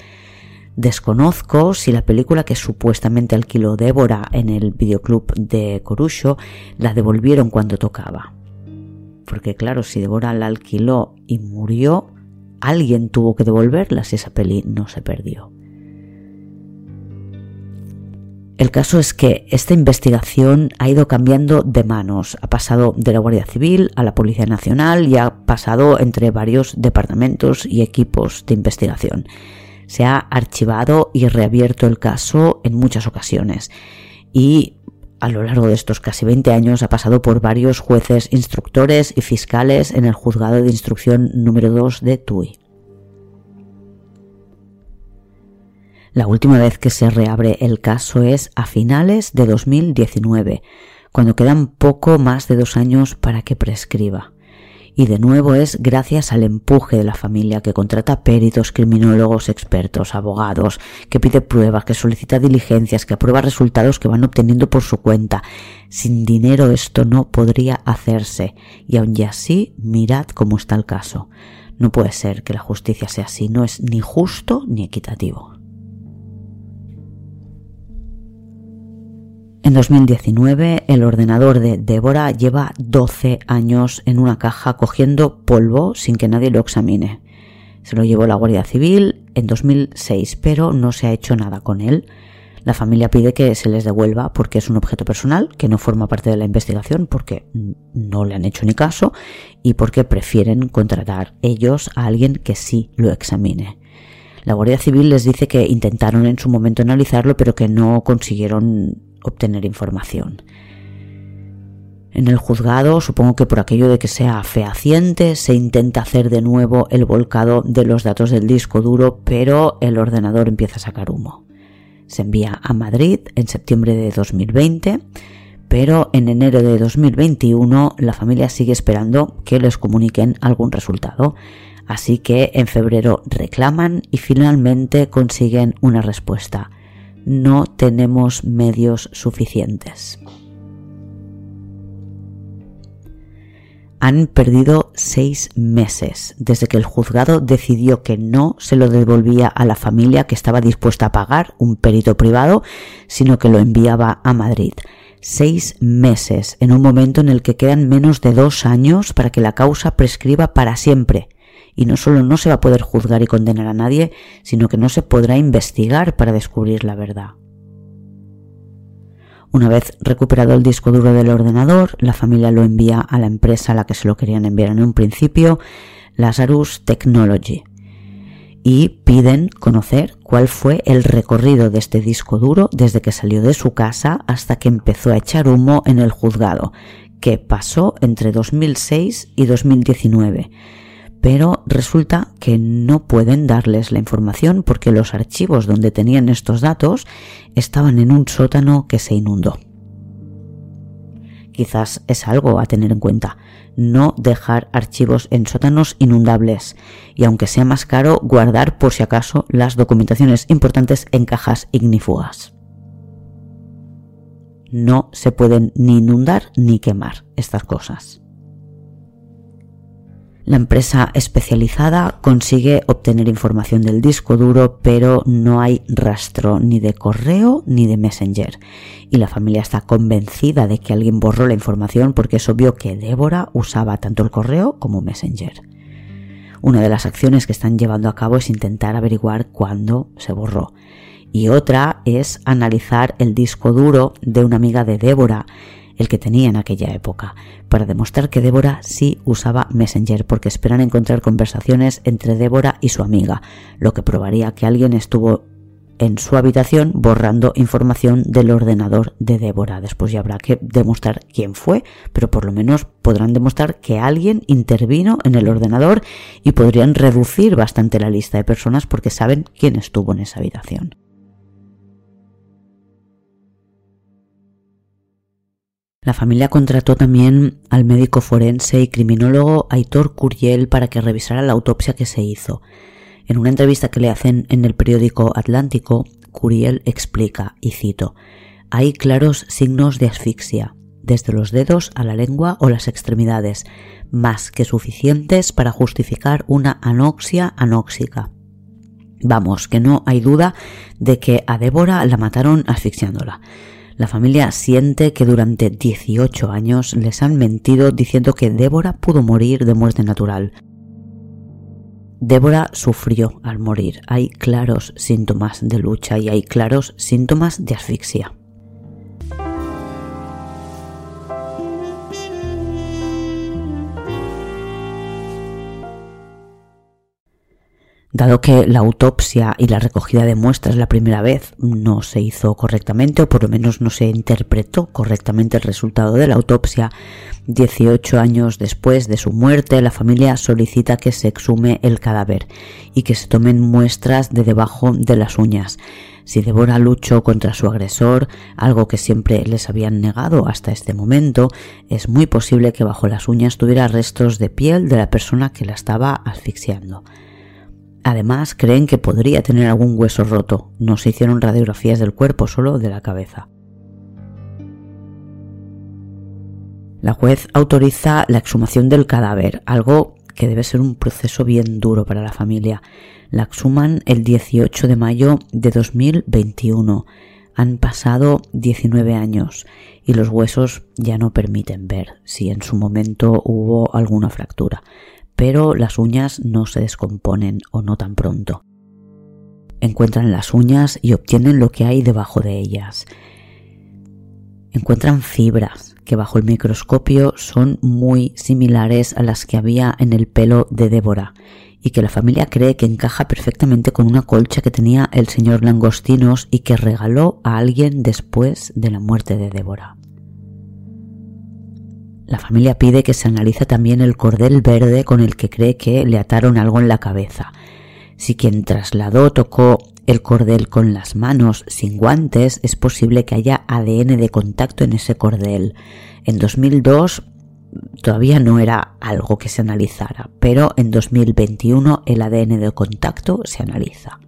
Desconozco si la película que supuestamente alquiló Débora en el videoclub de Corucho la devolvieron cuando tocaba. Porque claro, si Débora la alquiló y murió, alguien tuvo que devolverla si esa peli no se perdió. El caso es que esta investigación ha ido cambiando de manos. Ha pasado de la Guardia Civil a la Policía Nacional y ha pasado entre varios departamentos y equipos de investigación. Se ha archivado y reabierto el caso en muchas ocasiones y a lo largo de estos casi 20 años ha pasado por varios jueces instructores y fiscales en el juzgado de instrucción número 2 de Tui. La última vez que se reabre el caso es a finales de 2019, cuando quedan poco más de dos años para que prescriba. Y de nuevo es gracias al empuje de la familia que contrata peritos, criminólogos, expertos, abogados, que pide pruebas, que solicita diligencias, que aprueba resultados que van obteniendo por su cuenta. Sin dinero esto no podría hacerse. Y aun así, mirad cómo está el caso. No puede ser que la justicia sea así, no es ni justo ni equitativo. En 2019, el ordenador de Débora lleva 12 años en una caja cogiendo polvo sin que nadie lo examine. Se lo llevó la Guardia Civil en 2006, pero no se ha hecho nada con él. La familia pide que se les devuelva porque es un objeto personal que no forma parte de la investigación porque no le han hecho ni caso y porque prefieren contratar ellos a alguien que sí lo examine. La Guardia Civil les dice que intentaron en su momento analizarlo pero que no consiguieron obtener información. En el juzgado, supongo que por aquello de que sea fehaciente, se intenta hacer de nuevo el volcado de los datos del disco duro, pero el ordenador empieza a sacar humo. Se envía a Madrid en septiembre de 2020, pero en enero de 2021 la familia sigue esperando que les comuniquen algún resultado. Así que en febrero reclaman y finalmente consiguen una respuesta no tenemos medios suficientes. Han perdido seis meses desde que el juzgado decidió que no se lo devolvía a la familia que estaba dispuesta a pagar un perito privado, sino que lo enviaba a Madrid. Seis meses en un momento en el que quedan menos de dos años para que la causa prescriba para siempre y no solo no se va a poder juzgar y condenar a nadie, sino que no se podrá investigar para descubrir la verdad. Una vez recuperado el disco duro del ordenador, la familia lo envía a la empresa a la que se lo querían enviar en un principio, Lazarus Technology, y piden conocer cuál fue el recorrido de este disco duro desde que salió de su casa hasta que empezó a echar humo en el juzgado, que pasó entre 2006 y 2019 pero resulta que no pueden darles la información porque los archivos donde tenían estos datos estaban en un sótano que se inundó. Quizás es algo a tener en cuenta, no dejar archivos en sótanos inundables y aunque sea más caro, guardar por si acaso las documentaciones importantes en cajas ignífugas. No se pueden ni inundar ni quemar estas cosas. La empresa especializada consigue obtener información del disco duro, pero no hay rastro ni de correo ni de Messenger. Y la familia está convencida de que alguien borró la información porque es obvio que Débora usaba tanto el correo como Messenger. Una de las acciones que están llevando a cabo es intentar averiguar cuándo se borró. Y otra es analizar el disco duro de una amiga de Débora el que tenía en aquella época, para demostrar que Débora sí usaba Messenger, porque esperan encontrar conversaciones entre Débora y su amiga, lo que probaría que alguien estuvo en su habitación borrando información del ordenador de Débora. Después ya habrá que demostrar quién fue, pero por lo menos podrán demostrar que alguien intervino en el ordenador y podrían reducir bastante la lista de personas porque saben quién estuvo en esa habitación. La familia contrató también al médico forense y criminólogo Aitor Curiel para que revisara la autopsia que se hizo. En una entrevista que le hacen en el periódico Atlántico, Curiel explica, y cito, hay claros signos de asfixia, desde los dedos a la lengua o las extremidades, más que suficientes para justificar una anoxia anóxica. Vamos, que no hay duda de que a Débora la mataron asfixiándola. La familia siente que durante 18 años les han mentido diciendo que Débora pudo morir de muerte natural. Débora sufrió al morir. Hay claros síntomas de lucha y hay claros síntomas de asfixia. Dado que la autopsia y la recogida de muestras la primera vez no se hizo correctamente o por lo menos no se interpretó correctamente el resultado de la autopsia, 18 años después de su muerte la familia solicita que se exhume el cadáver y que se tomen muestras de debajo de las uñas. Si Débora luchó contra su agresor, algo que siempre les habían negado hasta este momento, es muy posible que bajo las uñas tuviera restos de piel de la persona que la estaba asfixiando. Además, creen que podría tener algún hueso roto. No se hicieron radiografías del cuerpo, solo de la cabeza. La juez autoriza la exhumación del cadáver, algo que debe ser un proceso bien duro para la familia. La exhuman el 18 de mayo de 2021. Han pasado 19 años y los huesos ya no permiten ver si en su momento hubo alguna fractura pero las uñas no se descomponen o no tan pronto. Encuentran las uñas y obtienen lo que hay debajo de ellas. Encuentran fibras que bajo el microscopio son muy similares a las que había en el pelo de Débora y que la familia cree que encaja perfectamente con una colcha que tenía el señor Langostinos y que regaló a alguien después de la muerte de Débora. La familia pide que se analice también el cordel verde con el que cree que le ataron algo en la cabeza. Si quien trasladó tocó el cordel con las manos sin guantes, es posible que haya ADN de contacto en ese cordel. En 2002 todavía no era algo que se analizara, pero en 2021 el ADN de contacto se analiza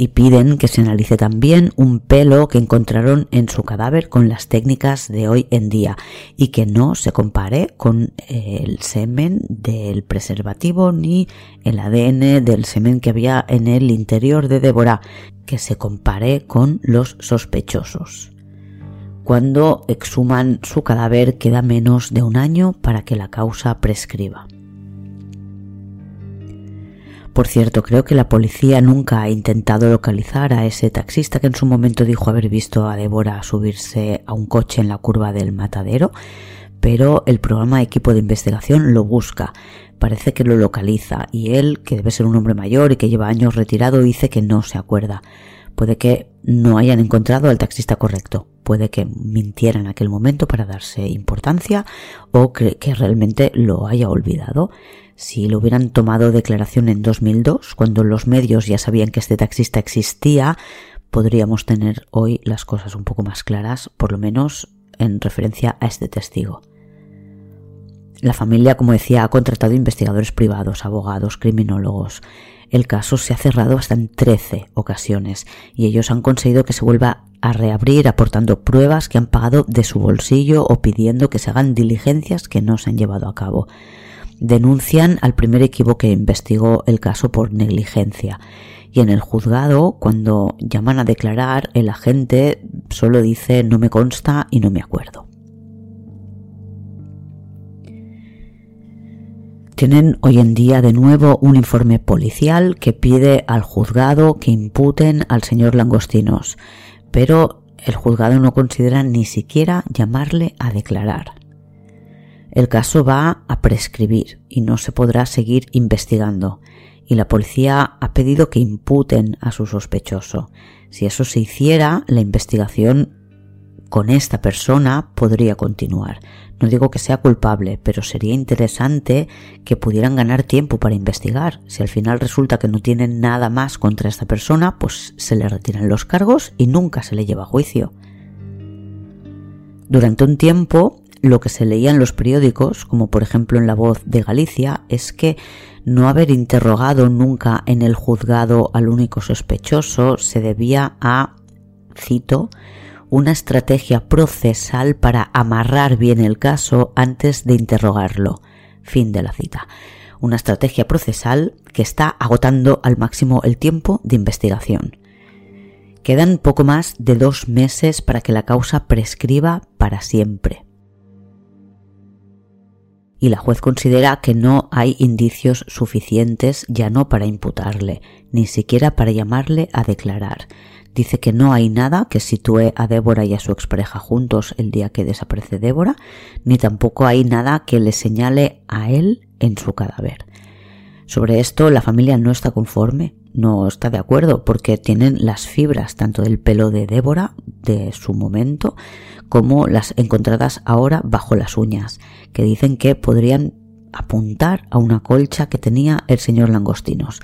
y piden que se analice también un pelo que encontraron en su cadáver con las técnicas de hoy en día y que no se compare con el semen del preservativo ni el ADN del semen que había en el interior de Débora, que se compare con los sospechosos. Cuando exhuman su cadáver queda menos de un año para que la causa prescriba. Por cierto, creo que la policía nunca ha intentado localizar a ese taxista que en su momento dijo haber visto a Débora subirse a un coche en la curva del matadero, pero el programa Equipo de Investigación lo busca. Parece que lo localiza y él, que debe ser un hombre mayor y que lleva años retirado, dice que no se acuerda. Puede que no hayan encontrado al taxista correcto, puede que mintiera en aquel momento para darse importancia o que, que realmente lo haya olvidado. Si lo hubieran tomado declaración en 2002, cuando los medios ya sabían que este taxista existía, podríamos tener hoy las cosas un poco más claras, por lo menos en referencia a este testigo. La familia, como decía, ha contratado investigadores privados, abogados, criminólogos. El caso se ha cerrado hasta en 13 ocasiones y ellos han conseguido que se vuelva a reabrir aportando pruebas que han pagado de su bolsillo o pidiendo que se hagan diligencias que no se han llevado a cabo denuncian al primer equipo que investigó el caso por negligencia. Y en el juzgado, cuando llaman a declarar, el agente solo dice no me consta y no me acuerdo. Tienen hoy en día de nuevo un informe policial que pide al juzgado que imputen al señor Langostinos, pero el juzgado no considera ni siquiera llamarle a declarar el caso va a prescribir y no se podrá seguir investigando. y la policía ha pedido que imputen a su sospechoso. Si eso se hiciera, la investigación con esta persona podría continuar. No digo que sea culpable, pero sería interesante que pudieran ganar tiempo para investigar. Si al final resulta que no tienen nada más contra esta persona, pues se le retiran los cargos y nunca se le lleva a juicio. Durante un tiempo, lo que se leía en los periódicos, como por ejemplo en La Voz de Galicia, es que no haber interrogado nunca en el juzgado al único sospechoso se debía a, cito, una estrategia procesal para amarrar bien el caso antes de interrogarlo. Fin de la cita. Una estrategia procesal que está agotando al máximo el tiempo de investigación. Quedan poco más de dos meses para que la causa prescriba para siempre. Y la juez considera que no hay indicios suficientes ya no para imputarle, ni siquiera para llamarle a declarar. Dice que no hay nada que sitúe a Débora y a su expareja juntos el día que desaparece Débora, ni tampoco hay nada que le señale a él en su cadáver. Sobre esto la familia no está conforme, no está de acuerdo porque tienen las fibras tanto del pelo de Débora de su momento como las encontradas ahora bajo las uñas, que dicen que podrían apuntar a una colcha que tenía el señor Langostinos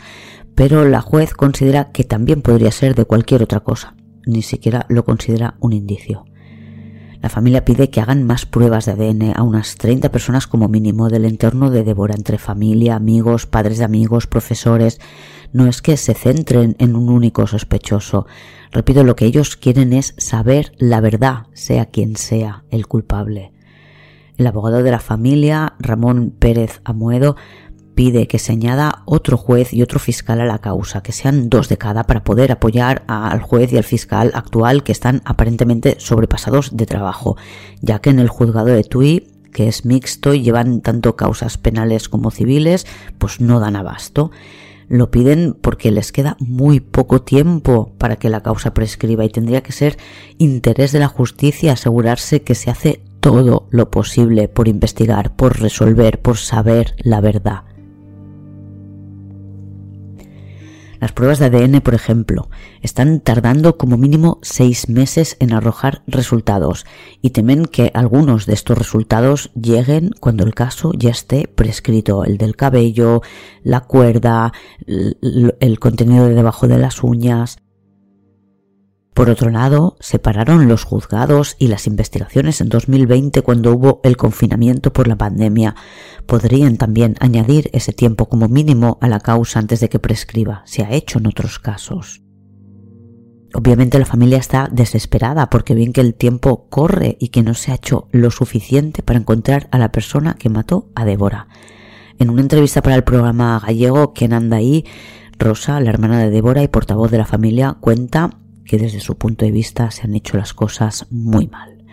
pero la juez considera que también podría ser de cualquier otra cosa, ni siquiera lo considera un indicio. La familia pide que hagan más pruebas de ADN a unas 30 personas como mínimo del entorno de Débora, entre familia, amigos, padres de amigos, profesores. No es que se centren en un único sospechoso. Repito, lo que ellos quieren es saber la verdad, sea quien sea el culpable. El abogado de la familia, Ramón Pérez Amuedo, pide que se añada otro juez y otro fiscal a la causa, que sean dos de cada para poder apoyar al juez y al fiscal actual que están aparentemente sobrepasados de trabajo, ya que en el juzgado de Tui que es mixto y llevan tanto causas penales como civiles, pues no dan abasto. Lo piden porque les queda muy poco tiempo para que la causa prescriba y tendría que ser interés de la justicia asegurarse que se hace todo lo posible por investigar, por resolver, por saber la verdad. Las pruebas de ADN, por ejemplo, están tardando como mínimo seis meses en arrojar resultados y temen que algunos de estos resultados lleguen cuando el caso ya esté prescrito, el del cabello, la cuerda, el contenido de debajo de las uñas. Por otro lado, se pararon los juzgados y las investigaciones en 2020 cuando hubo el confinamiento por la pandemia. Podrían también añadir ese tiempo como mínimo a la causa antes de que prescriba. Se ha hecho en otros casos. Obviamente la familia está desesperada porque ven que el tiempo corre y que no se ha hecho lo suficiente para encontrar a la persona que mató a Débora. En una entrevista para el programa gallego ¿Quién anda ahí? Rosa, la hermana de Débora y portavoz de la familia, cuenta que desde su punto de vista se han hecho las cosas muy mal.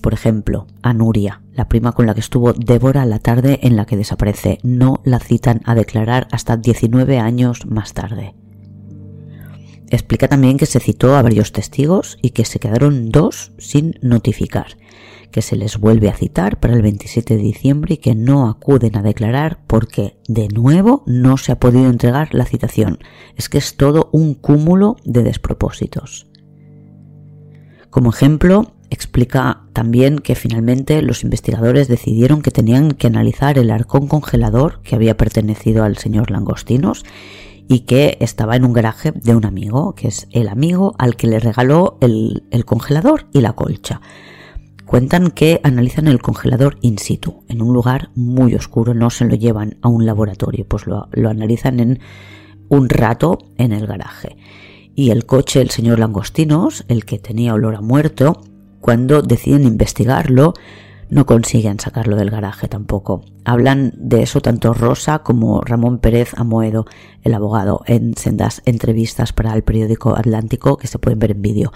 Por ejemplo, a Nuria, la prima con la que estuvo Débora la tarde en la que desaparece, no la citan a declarar hasta 19 años más tarde. Explica también que se citó a varios testigos y que se quedaron dos sin notificar que se les vuelve a citar para el 27 de diciembre y que no acuden a declarar porque, de nuevo, no se ha podido entregar la citación. Es que es todo un cúmulo de despropósitos. Como ejemplo, explica también que finalmente los investigadores decidieron que tenían que analizar el arcón congelador que había pertenecido al señor Langostinos y que estaba en un garaje de un amigo, que es el amigo al que le regaló el, el congelador y la colcha. Cuentan que analizan el congelador in situ, en un lugar muy oscuro, no se lo llevan a un laboratorio, pues lo, analizan en un rato en el garaje. Y el coche, el señor Langostinos, el que tenía olor a muerto, cuando deciden investigarlo, no consiguen sacarlo del garaje tampoco. Hablan de eso tanto Rosa como Ramón Pérez Amoedo, el abogado, en sendas entrevistas para el periódico Atlántico que se pueden ver en vídeo.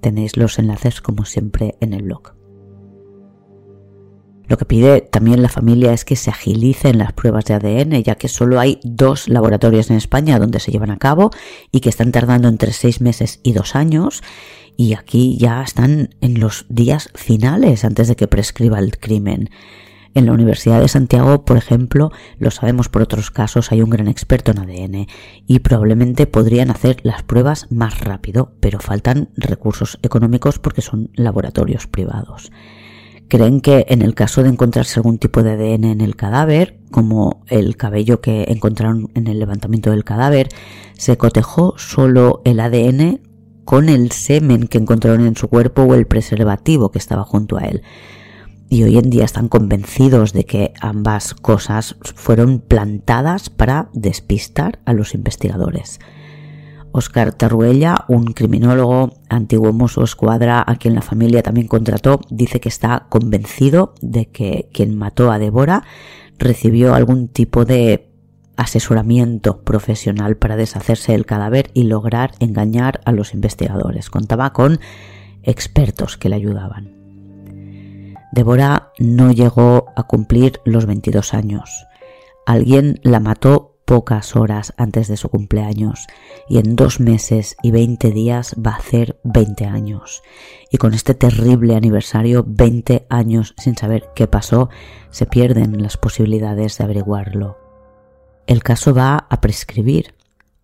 Tenéis los enlaces como siempre en el blog. Lo que pide también la familia es que se agilicen las pruebas de ADN, ya que solo hay dos laboratorios en España donde se llevan a cabo y que están tardando entre seis meses y dos años. Y aquí ya están en los días finales antes de que prescriba el crimen. En la Universidad de Santiago, por ejemplo, lo sabemos por otros casos, hay un gran experto en ADN y probablemente podrían hacer las pruebas más rápido, pero faltan recursos económicos porque son laboratorios privados. Creen que en el caso de encontrarse algún tipo de ADN en el cadáver, como el cabello que encontraron en el levantamiento del cadáver, se cotejó solo el ADN con el semen que encontraron en su cuerpo o el preservativo que estaba junto a él y hoy en día están convencidos de que ambas cosas fueron plantadas para despistar a los investigadores. Oscar Tarruella, un criminólogo, antiguo mozo escuadra a quien la familia también contrató, dice que está convencido de que quien mató a Débora recibió algún tipo de asesoramiento profesional para deshacerse del cadáver y lograr engañar a los investigadores. Contaba con expertos que le ayudaban. Débora no llegó a cumplir los 22 años. Alguien la mató pocas horas antes de su cumpleaños y en dos meses y 20 días va a hacer 20 años. Y con este terrible aniversario, 20 años sin saber qué pasó, se pierden las posibilidades de averiguarlo. El caso va a prescribir.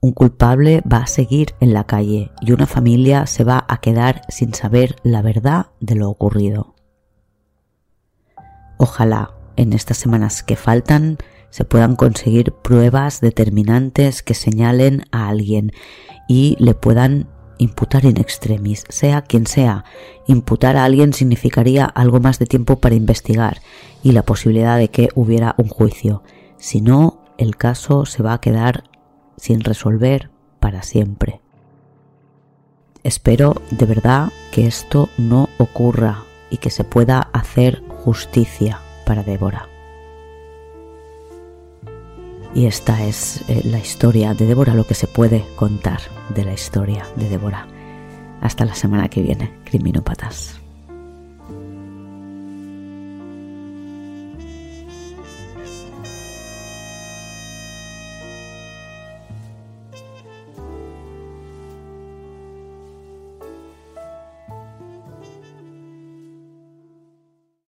Un culpable va a seguir en la calle y una familia se va a quedar sin saber la verdad de lo ocurrido. Ojalá en estas semanas que faltan se puedan conseguir pruebas determinantes que señalen a alguien y le puedan imputar in extremis, sea quien sea. Imputar a alguien significaría algo más de tiempo para investigar y la posibilidad de que hubiera un juicio. Si no, el caso se va a quedar sin resolver para siempre. Espero de verdad que esto no ocurra y que se pueda hacer justicia para Débora. Y esta es eh, la historia de Débora, lo que se puede contar de la historia de Débora. Hasta la semana que viene, criminópatas.